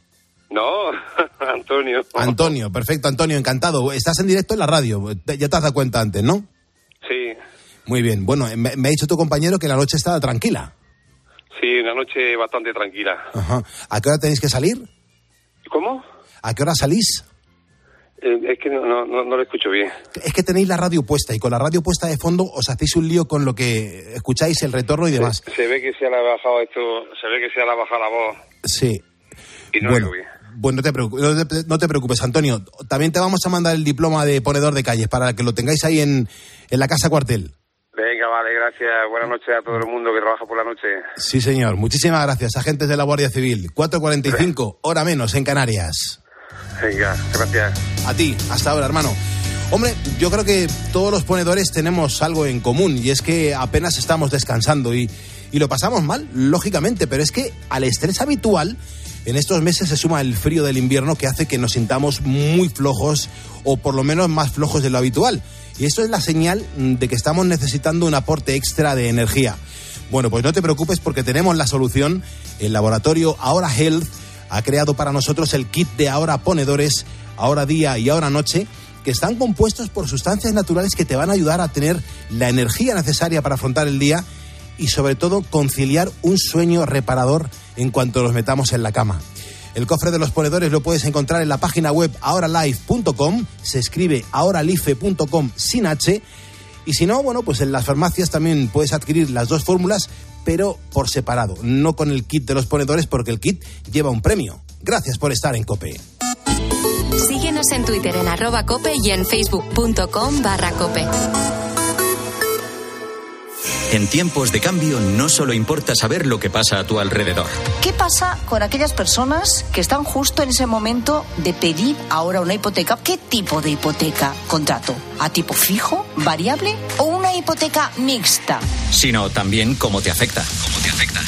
No, Antonio. Antonio, perfecto, Antonio, encantado. Estás en directo en la radio, ya te has dado cuenta antes, ¿no? Sí, Muy bien, bueno, me, me ha dicho tu compañero que la noche estaba tranquila. Sí, una noche bastante tranquila. Ajá. ¿A qué hora tenéis que salir? ¿Cómo? ¿A qué hora salís? Eh, es que no, no, no, lo escucho bien. Es que tenéis la radio puesta y con la radio puesta de fondo os hacéis un lío con lo que escucháis, el retorno y demás. Se ve que se ha bajado esto, se ve que se ha bajado la voz Sí. y no Bueno. bien. Bueno, no te, preocupes, no, te, no te preocupes, Antonio. También te vamos a mandar el diploma de ponedor de calles para que lo tengáis ahí en, en la casa cuartel. Venga, vale, gracias. Buenas noches a todo el mundo que trabaja por la noche. Sí, señor. Muchísimas gracias, agentes de la Guardia Civil. 4.45, hora menos en Canarias. Gracias. A ti, hasta ahora, hermano. Hombre, yo creo que todos los ponedores tenemos algo en común y es que apenas estamos descansando y, y lo pasamos mal, lógicamente, pero es que al estrés habitual en estos meses se suma el frío del invierno que hace que nos sintamos muy flojos o por lo menos más flojos de lo habitual. Y esto es la señal de que estamos necesitando un aporte extra de energía. Bueno, pues no te preocupes porque tenemos la solución. El laboratorio Ahora Health ha creado para nosotros el kit de Ahora Ponedores, Ahora Día y Ahora Noche, que están compuestos por sustancias naturales que te van a ayudar a tener la energía necesaria para afrontar el día y sobre todo conciliar un sueño reparador en cuanto los metamos en la cama. El cofre de los ponedores lo puedes encontrar en la página web ahoralife.com, se escribe ahoralife.com sin H, y si no, bueno, pues en las farmacias también puedes adquirir las dos fórmulas, pero por separado, no con el kit de los ponedores porque el kit lleva un premio. Gracias por estar en Cope. Síguenos en Twitter en arroba cope y en facebook.com barra cope. En tiempos de cambio no solo importa saber lo que pasa a tu alrededor. ¿Qué pasa con aquellas personas que están justo en ese momento de pedir ahora una hipoteca? ¿Qué tipo de hipoteca contrato? ¿A tipo fijo, variable o una hipoteca mixta? Sino también cómo te afecta. ¿Cómo te afecta?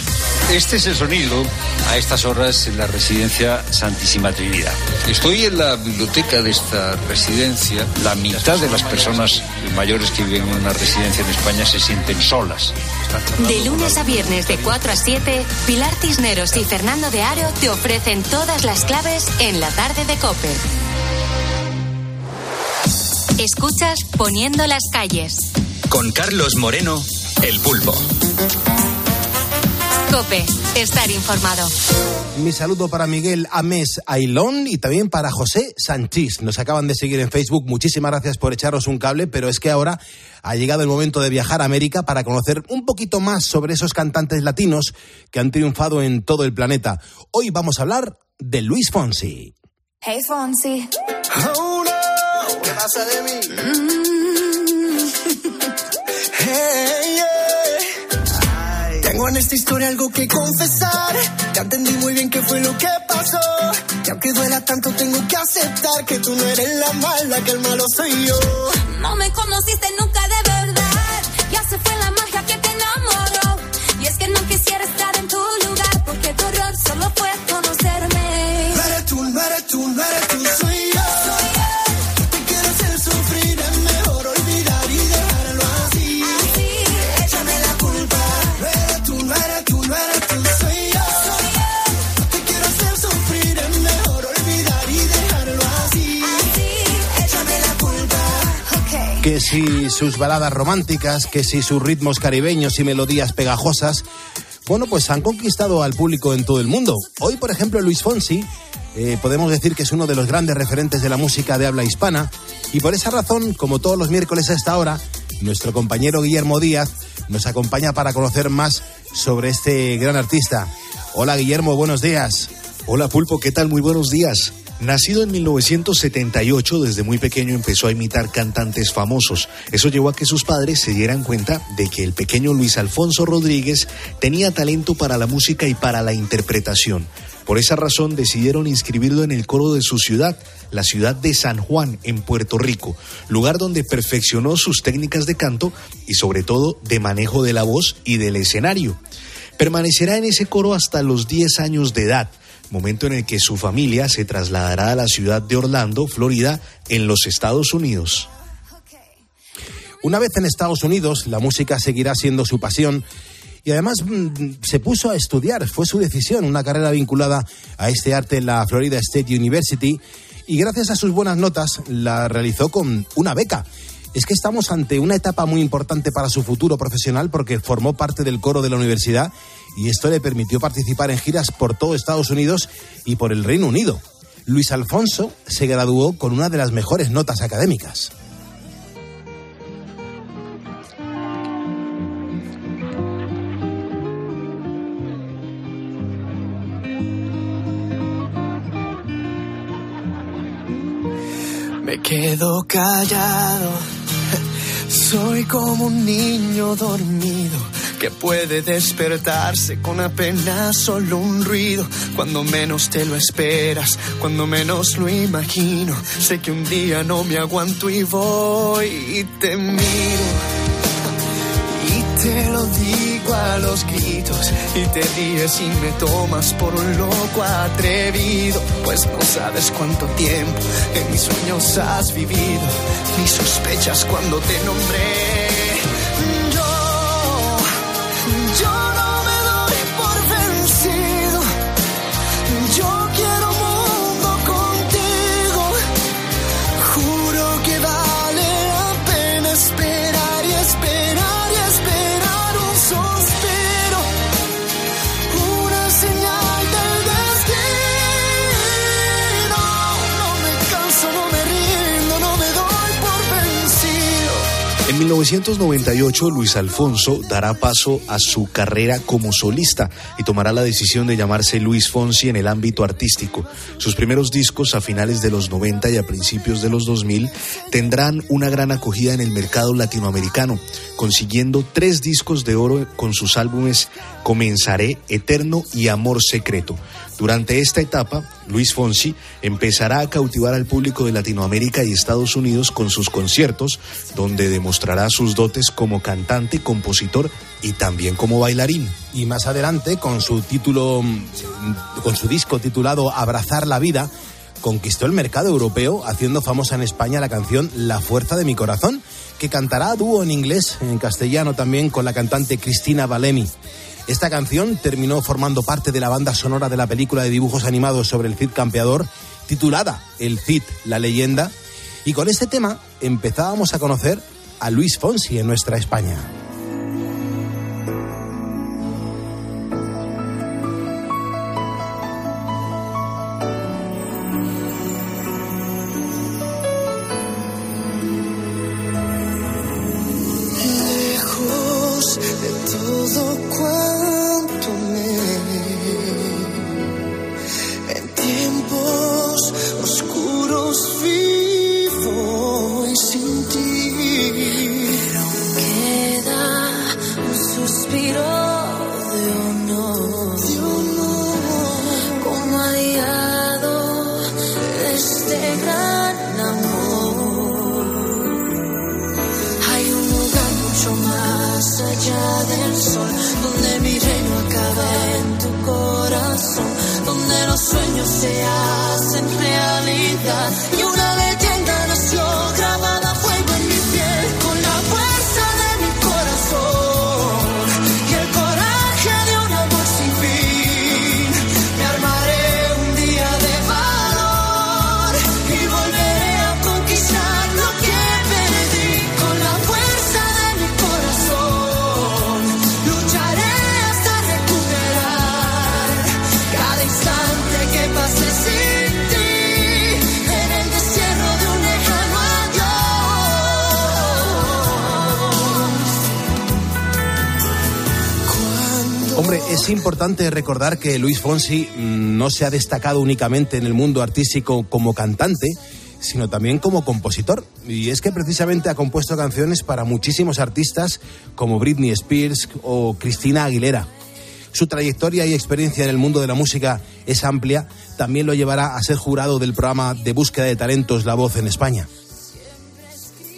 Este es el sonido a estas horas en la residencia Santísima Trinidad. Estoy en la biblioteca de esta residencia. La mitad de las personas mayores que viven en una residencia en España se sienten solas. De lunes a viernes de 4 a 7, Pilar Cisneros y Fernando de Aro te ofrecen todas las claves en la tarde de Cope. Escuchas Poniendo las calles. Con Carlos Moreno, el pulpo. Cope, estar informado. Mi saludo para Miguel Ames Ailón y también para José Sanchís. Nos acaban de seguir en Facebook. Muchísimas gracias por echaros un cable, pero es que ahora ha llegado el momento de viajar a América para conocer un poquito más sobre esos cantantes latinos que han triunfado en todo el planeta. Hoy vamos a hablar de Luis Fonsi. Hey Fonsi. Oh no, ¿qué pasa de mí? Hey, yeah. Tengo en esta historia algo que confesar. Ya entendí muy bien qué fue lo que pasó. Y aunque duela tanto, tengo que aceptar que tú no eres la mala, que el malo soy yo. No me conociste nunca de verdad. Ya se fue la magia que te enamoró. Y es que no quisiera estar en tu lugar. Porque tu error solo fue conocerme. No eres tú, no eres tú, no eres tú, Que si sus baladas románticas, que si sus ritmos caribeños y melodías pegajosas, bueno, pues han conquistado al público en todo el mundo. Hoy, por ejemplo, Luis Fonsi, eh, podemos decir que es uno de los grandes referentes de la música de habla hispana, y por esa razón, como todos los miércoles a esta hora, nuestro compañero Guillermo Díaz nos acompaña para conocer más sobre este gran artista. Hola Guillermo, buenos días. Hola Pulpo, ¿qué tal? Muy buenos días. Nacido en 1978, desde muy pequeño empezó a imitar cantantes famosos. Eso llevó a que sus padres se dieran cuenta de que el pequeño Luis Alfonso Rodríguez tenía talento para la música y para la interpretación. Por esa razón decidieron inscribirlo en el coro de su ciudad, la ciudad de San Juan, en Puerto Rico, lugar donde perfeccionó sus técnicas de canto y sobre todo de manejo de la voz y del escenario. Permanecerá en ese coro hasta los 10 años de edad, momento en el que su familia se trasladará a la ciudad de Orlando, Florida, en los Estados Unidos. Una vez en Estados Unidos, la música seguirá siendo su pasión y además mm, se puso a estudiar, fue su decisión, una carrera vinculada a este arte en la Florida State University y gracias a sus buenas notas la realizó con una beca. Es que estamos ante una etapa muy importante para su futuro profesional porque formó parte del coro de la universidad y esto le permitió participar en giras por todo Estados Unidos y por el Reino Unido. Luis Alfonso se graduó con una de las mejores notas académicas. Me quedo callado. Soy como un niño dormido que puede despertarse con apenas solo un ruido. Cuando menos te lo esperas, cuando menos lo imagino. Sé que un día no me aguanto y voy y te miro. Y te lo digo a los gritos y te ríes y me tomas por un loco atrevido, pues no sabes cuánto tiempo en mis sueños has vivido, ni sospechas cuando te nombré. 1998, Luis Alfonso dará paso a su carrera como solista y tomará la decisión de llamarse Luis Fonsi en el ámbito artístico. Sus primeros discos a finales de los 90 y a principios de los 2000 tendrán una gran acogida en el mercado latinoamericano, consiguiendo tres discos de oro con sus álbumes Comenzaré, Eterno y Amor Secreto. Durante esta etapa, Luis Fonsi empezará a cautivar al público de Latinoamérica y Estados Unidos con sus conciertos, donde demostrará sus dotes como cantante, compositor y también como bailarín. Y más adelante, con su título, mm, con su disco titulado Abrazar la vida, conquistó el mercado europeo haciendo famosa en España la canción La fuerza de mi corazón, que cantará dúo en inglés, en castellano también con la cantante Cristina Valemi. Esta canción terminó formando parte de la banda sonora de la película de dibujos animados sobre el Cid campeador, titulada El Cid, la leyenda, y con este tema empezábamos a conocer a Luis Fonsi en nuestra España. Recordar que Luis Fonsi mm, no se ha destacado únicamente en el mundo artístico como cantante, sino también como compositor. Y es que precisamente ha compuesto canciones para muchísimos artistas como Britney Spears o Cristina Aguilera. Su trayectoria y experiencia en el mundo de la música es amplia, también lo llevará a ser jurado del programa de búsqueda de talentos La Voz en España.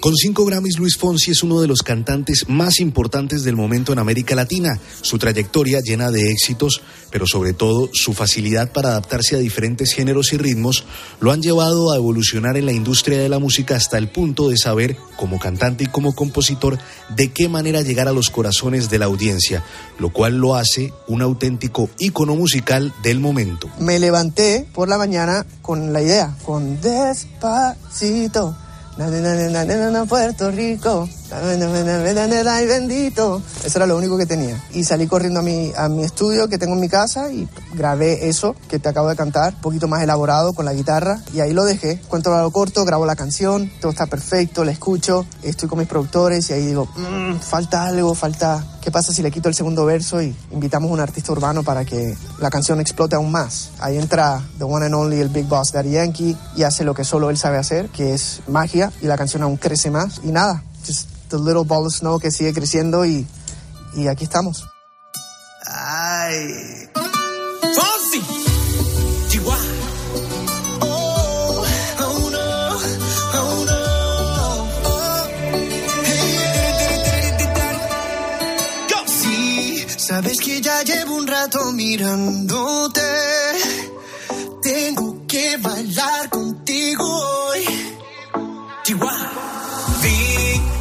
Con cinco Grammys, Luis Fonsi es uno de los cantantes más importantes del momento en América Latina. Su trayectoria llena de éxitos, pero sobre todo su facilidad para adaptarse a diferentes géneros y ritmos, lo han llevado a evolucionar en la industria de la música hasta el punto de saber, como cantante y como compositor, de qué manera llegar a los corazones de la audiencia, lo cual lo hace un auténtico ícono musical del momento. me levanté por la mañana con la idea, con despacito, Na, na, na, na, na, na, Puerto Rico. Ay, bendito. Eso era lo único que tenía. Y salí corriendo a mi, a mi estudio que tengo en mi casa y grabé eso que te acabo de cantar, un poquito más elaborado con la guitarra. Y ahí lo dejé. Cuento lo corto, grabo la canción, todo está perfecto, la escucho. Estoy con mis productores y ahí digo, "Mm, falta algo, falta. ¿Qué pasa si le quito el segundo verso y invitamos a un artista urbano para que la canción explote aún más? Ahí entra The One and Only, el Big Boss Daddy Yankee, y hace lo que solo él sabe hacer, que es magia, y la canción aún crece más. Y nada, just the little ball of snow que sigue creciendo y, y aquí estamos. Ay. Fonsi. Oh, oh no, oh no. Oh. Hey, Go. Sí, sabes que ya llevo un rato mirándote. Tengo que bailar contigo hoy. Chihuahua.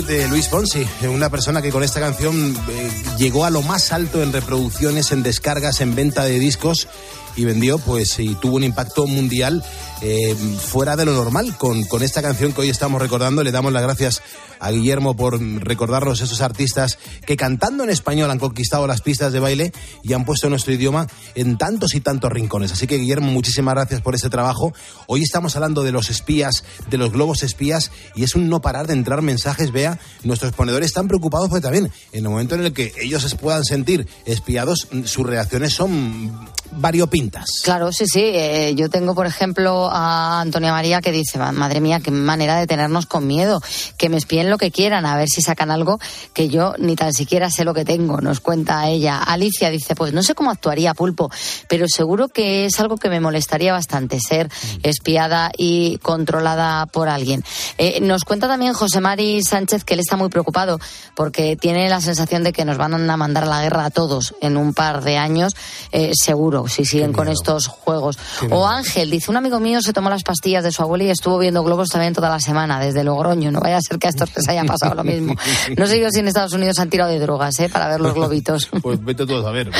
de Luis Fonsi, una persona que con esta canción eh, llegó a lo más alto en reproducciones, en descargas, en venta de discos y vendió, pues, y tuvo un impacto mundial eh, fuera de lo normal con, con esta canción que hoy estamos recordando. Le damos las gracias a Guillermo por recordarnos esos artistas que cantando en español han conquistado las pistas de baile y han puesto nuestro idioma en tantos y tantos rincones. Así que Guillermo, muchísimas gracias por ese trabajo. Hoy estamos hablando de los espías, de los globos espías y es un no parar de entrar mensajes. Vea, nuestros ponedores están preocupados porque también en el momento en el que ellos se puedan sentir espiados, sus reacciones son variopintas. Claro, sí, sí. Eh, yo tengo, por ejemplo, a Antonia María que dice, "Ma- madre mía, qué manera de tenernos con miedo, que me espíen lo que quieran, a ver si sacan algo que yo ni tan siquiera sé lo que tengo, nos cuenta ella. Alicia dice, pues no sé cómo actuaría Pulpo, pero seguro que es algo que me molestaría bastante, ser espiada y controlada por alguien. Eh, nos cuenta también José Mari Sánchez que él está muy preocupado porque tiene la sensación de que nos van a mandar a la guerra a todos en un par de años, eh, seguro, si siguen con estos juegos. O. Ángel, dice un amigo mío se tomó las pastillas de su abuela y estuvo viendo globos también toda la semana, desde Logroño. No vaya a ser que a estos les haya pasado lo mismo. No sé yo si en Estados Unidos han tirado de drogas, ¿eh? Para ver los globitos. Pues vete todos a ver,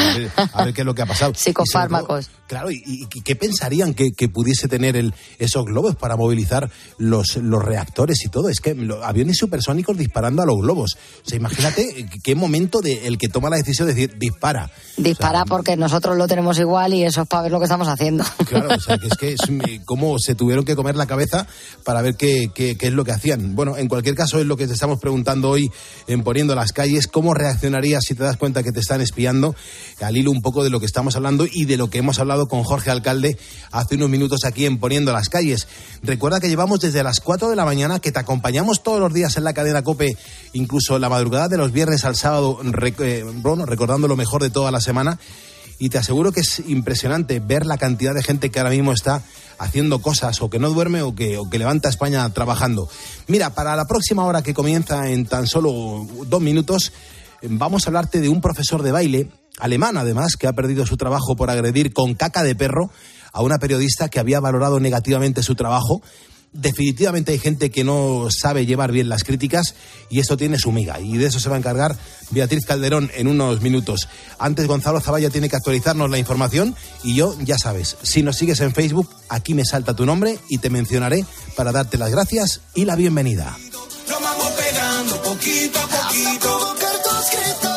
a ver qué es lo que ha pasado. Psicofármacos. Y sobre todo, Claro, ¿y, y qué pensarían que, que pudiese tener el, esos globos para movilizar los, los reactores y todo? Es que aviones supersónicos disparando a los globos. O sea, imagínate qué momento de el que toma la decisión de decir dispara. Dispara porque nosotros lo tenemos igual y eso es para ver lo que estamos haciendo. Claro, o sea, que es que es cómo se tuvieron que comer la cabeza para ver qué, qué- qué es lo que hacían. Bueno, en cualquier caso es lo que te estamos preguntando hoy en Poniendo las Calles, cómo reaccionarías si te das cuenta que te están espiando, al hilo un poco de lo que estamos hablando y de lo que hemos hablado con Jorge Alcalde hace unos minutos aquí en Poniendo las Calles. Recuerda que llevamos desde las 4 de la mañana, que te acompañamos todos los días en la cadena COPE, incluso la madrugada de los viernes al sábado, eh, bueno, recordando lo mejor de toda la semana y te aseguro que es impresionante ver la cantidad de gente que ahora mismo está haciendo cosas o que no duerme o que, levanta España trabajando. Mira, para la próxima hora que comienza en tan solo dos minutos, vamos a hablarte de un profesor de baile, alemán además, que ha perdido su trabajo por agredir con caca de perro a una periodista que había valorado negativamente su trabajo. Definitivamente hay gente que no sabe llevar bien las críticas y esto tiene su miga. Y de eso se va a encargar Beatriz Calderón en unos minutos. Antes Gonzalo Zavalla tiene que actualizarnos la información y yo, ya sabes, si nos sigues en Facebook, aquí me salta tu nombre y te mencionaré para darte las gracias y la bienvenida. Lo vamos pegando poquito a poquito. Provocar tus gritos.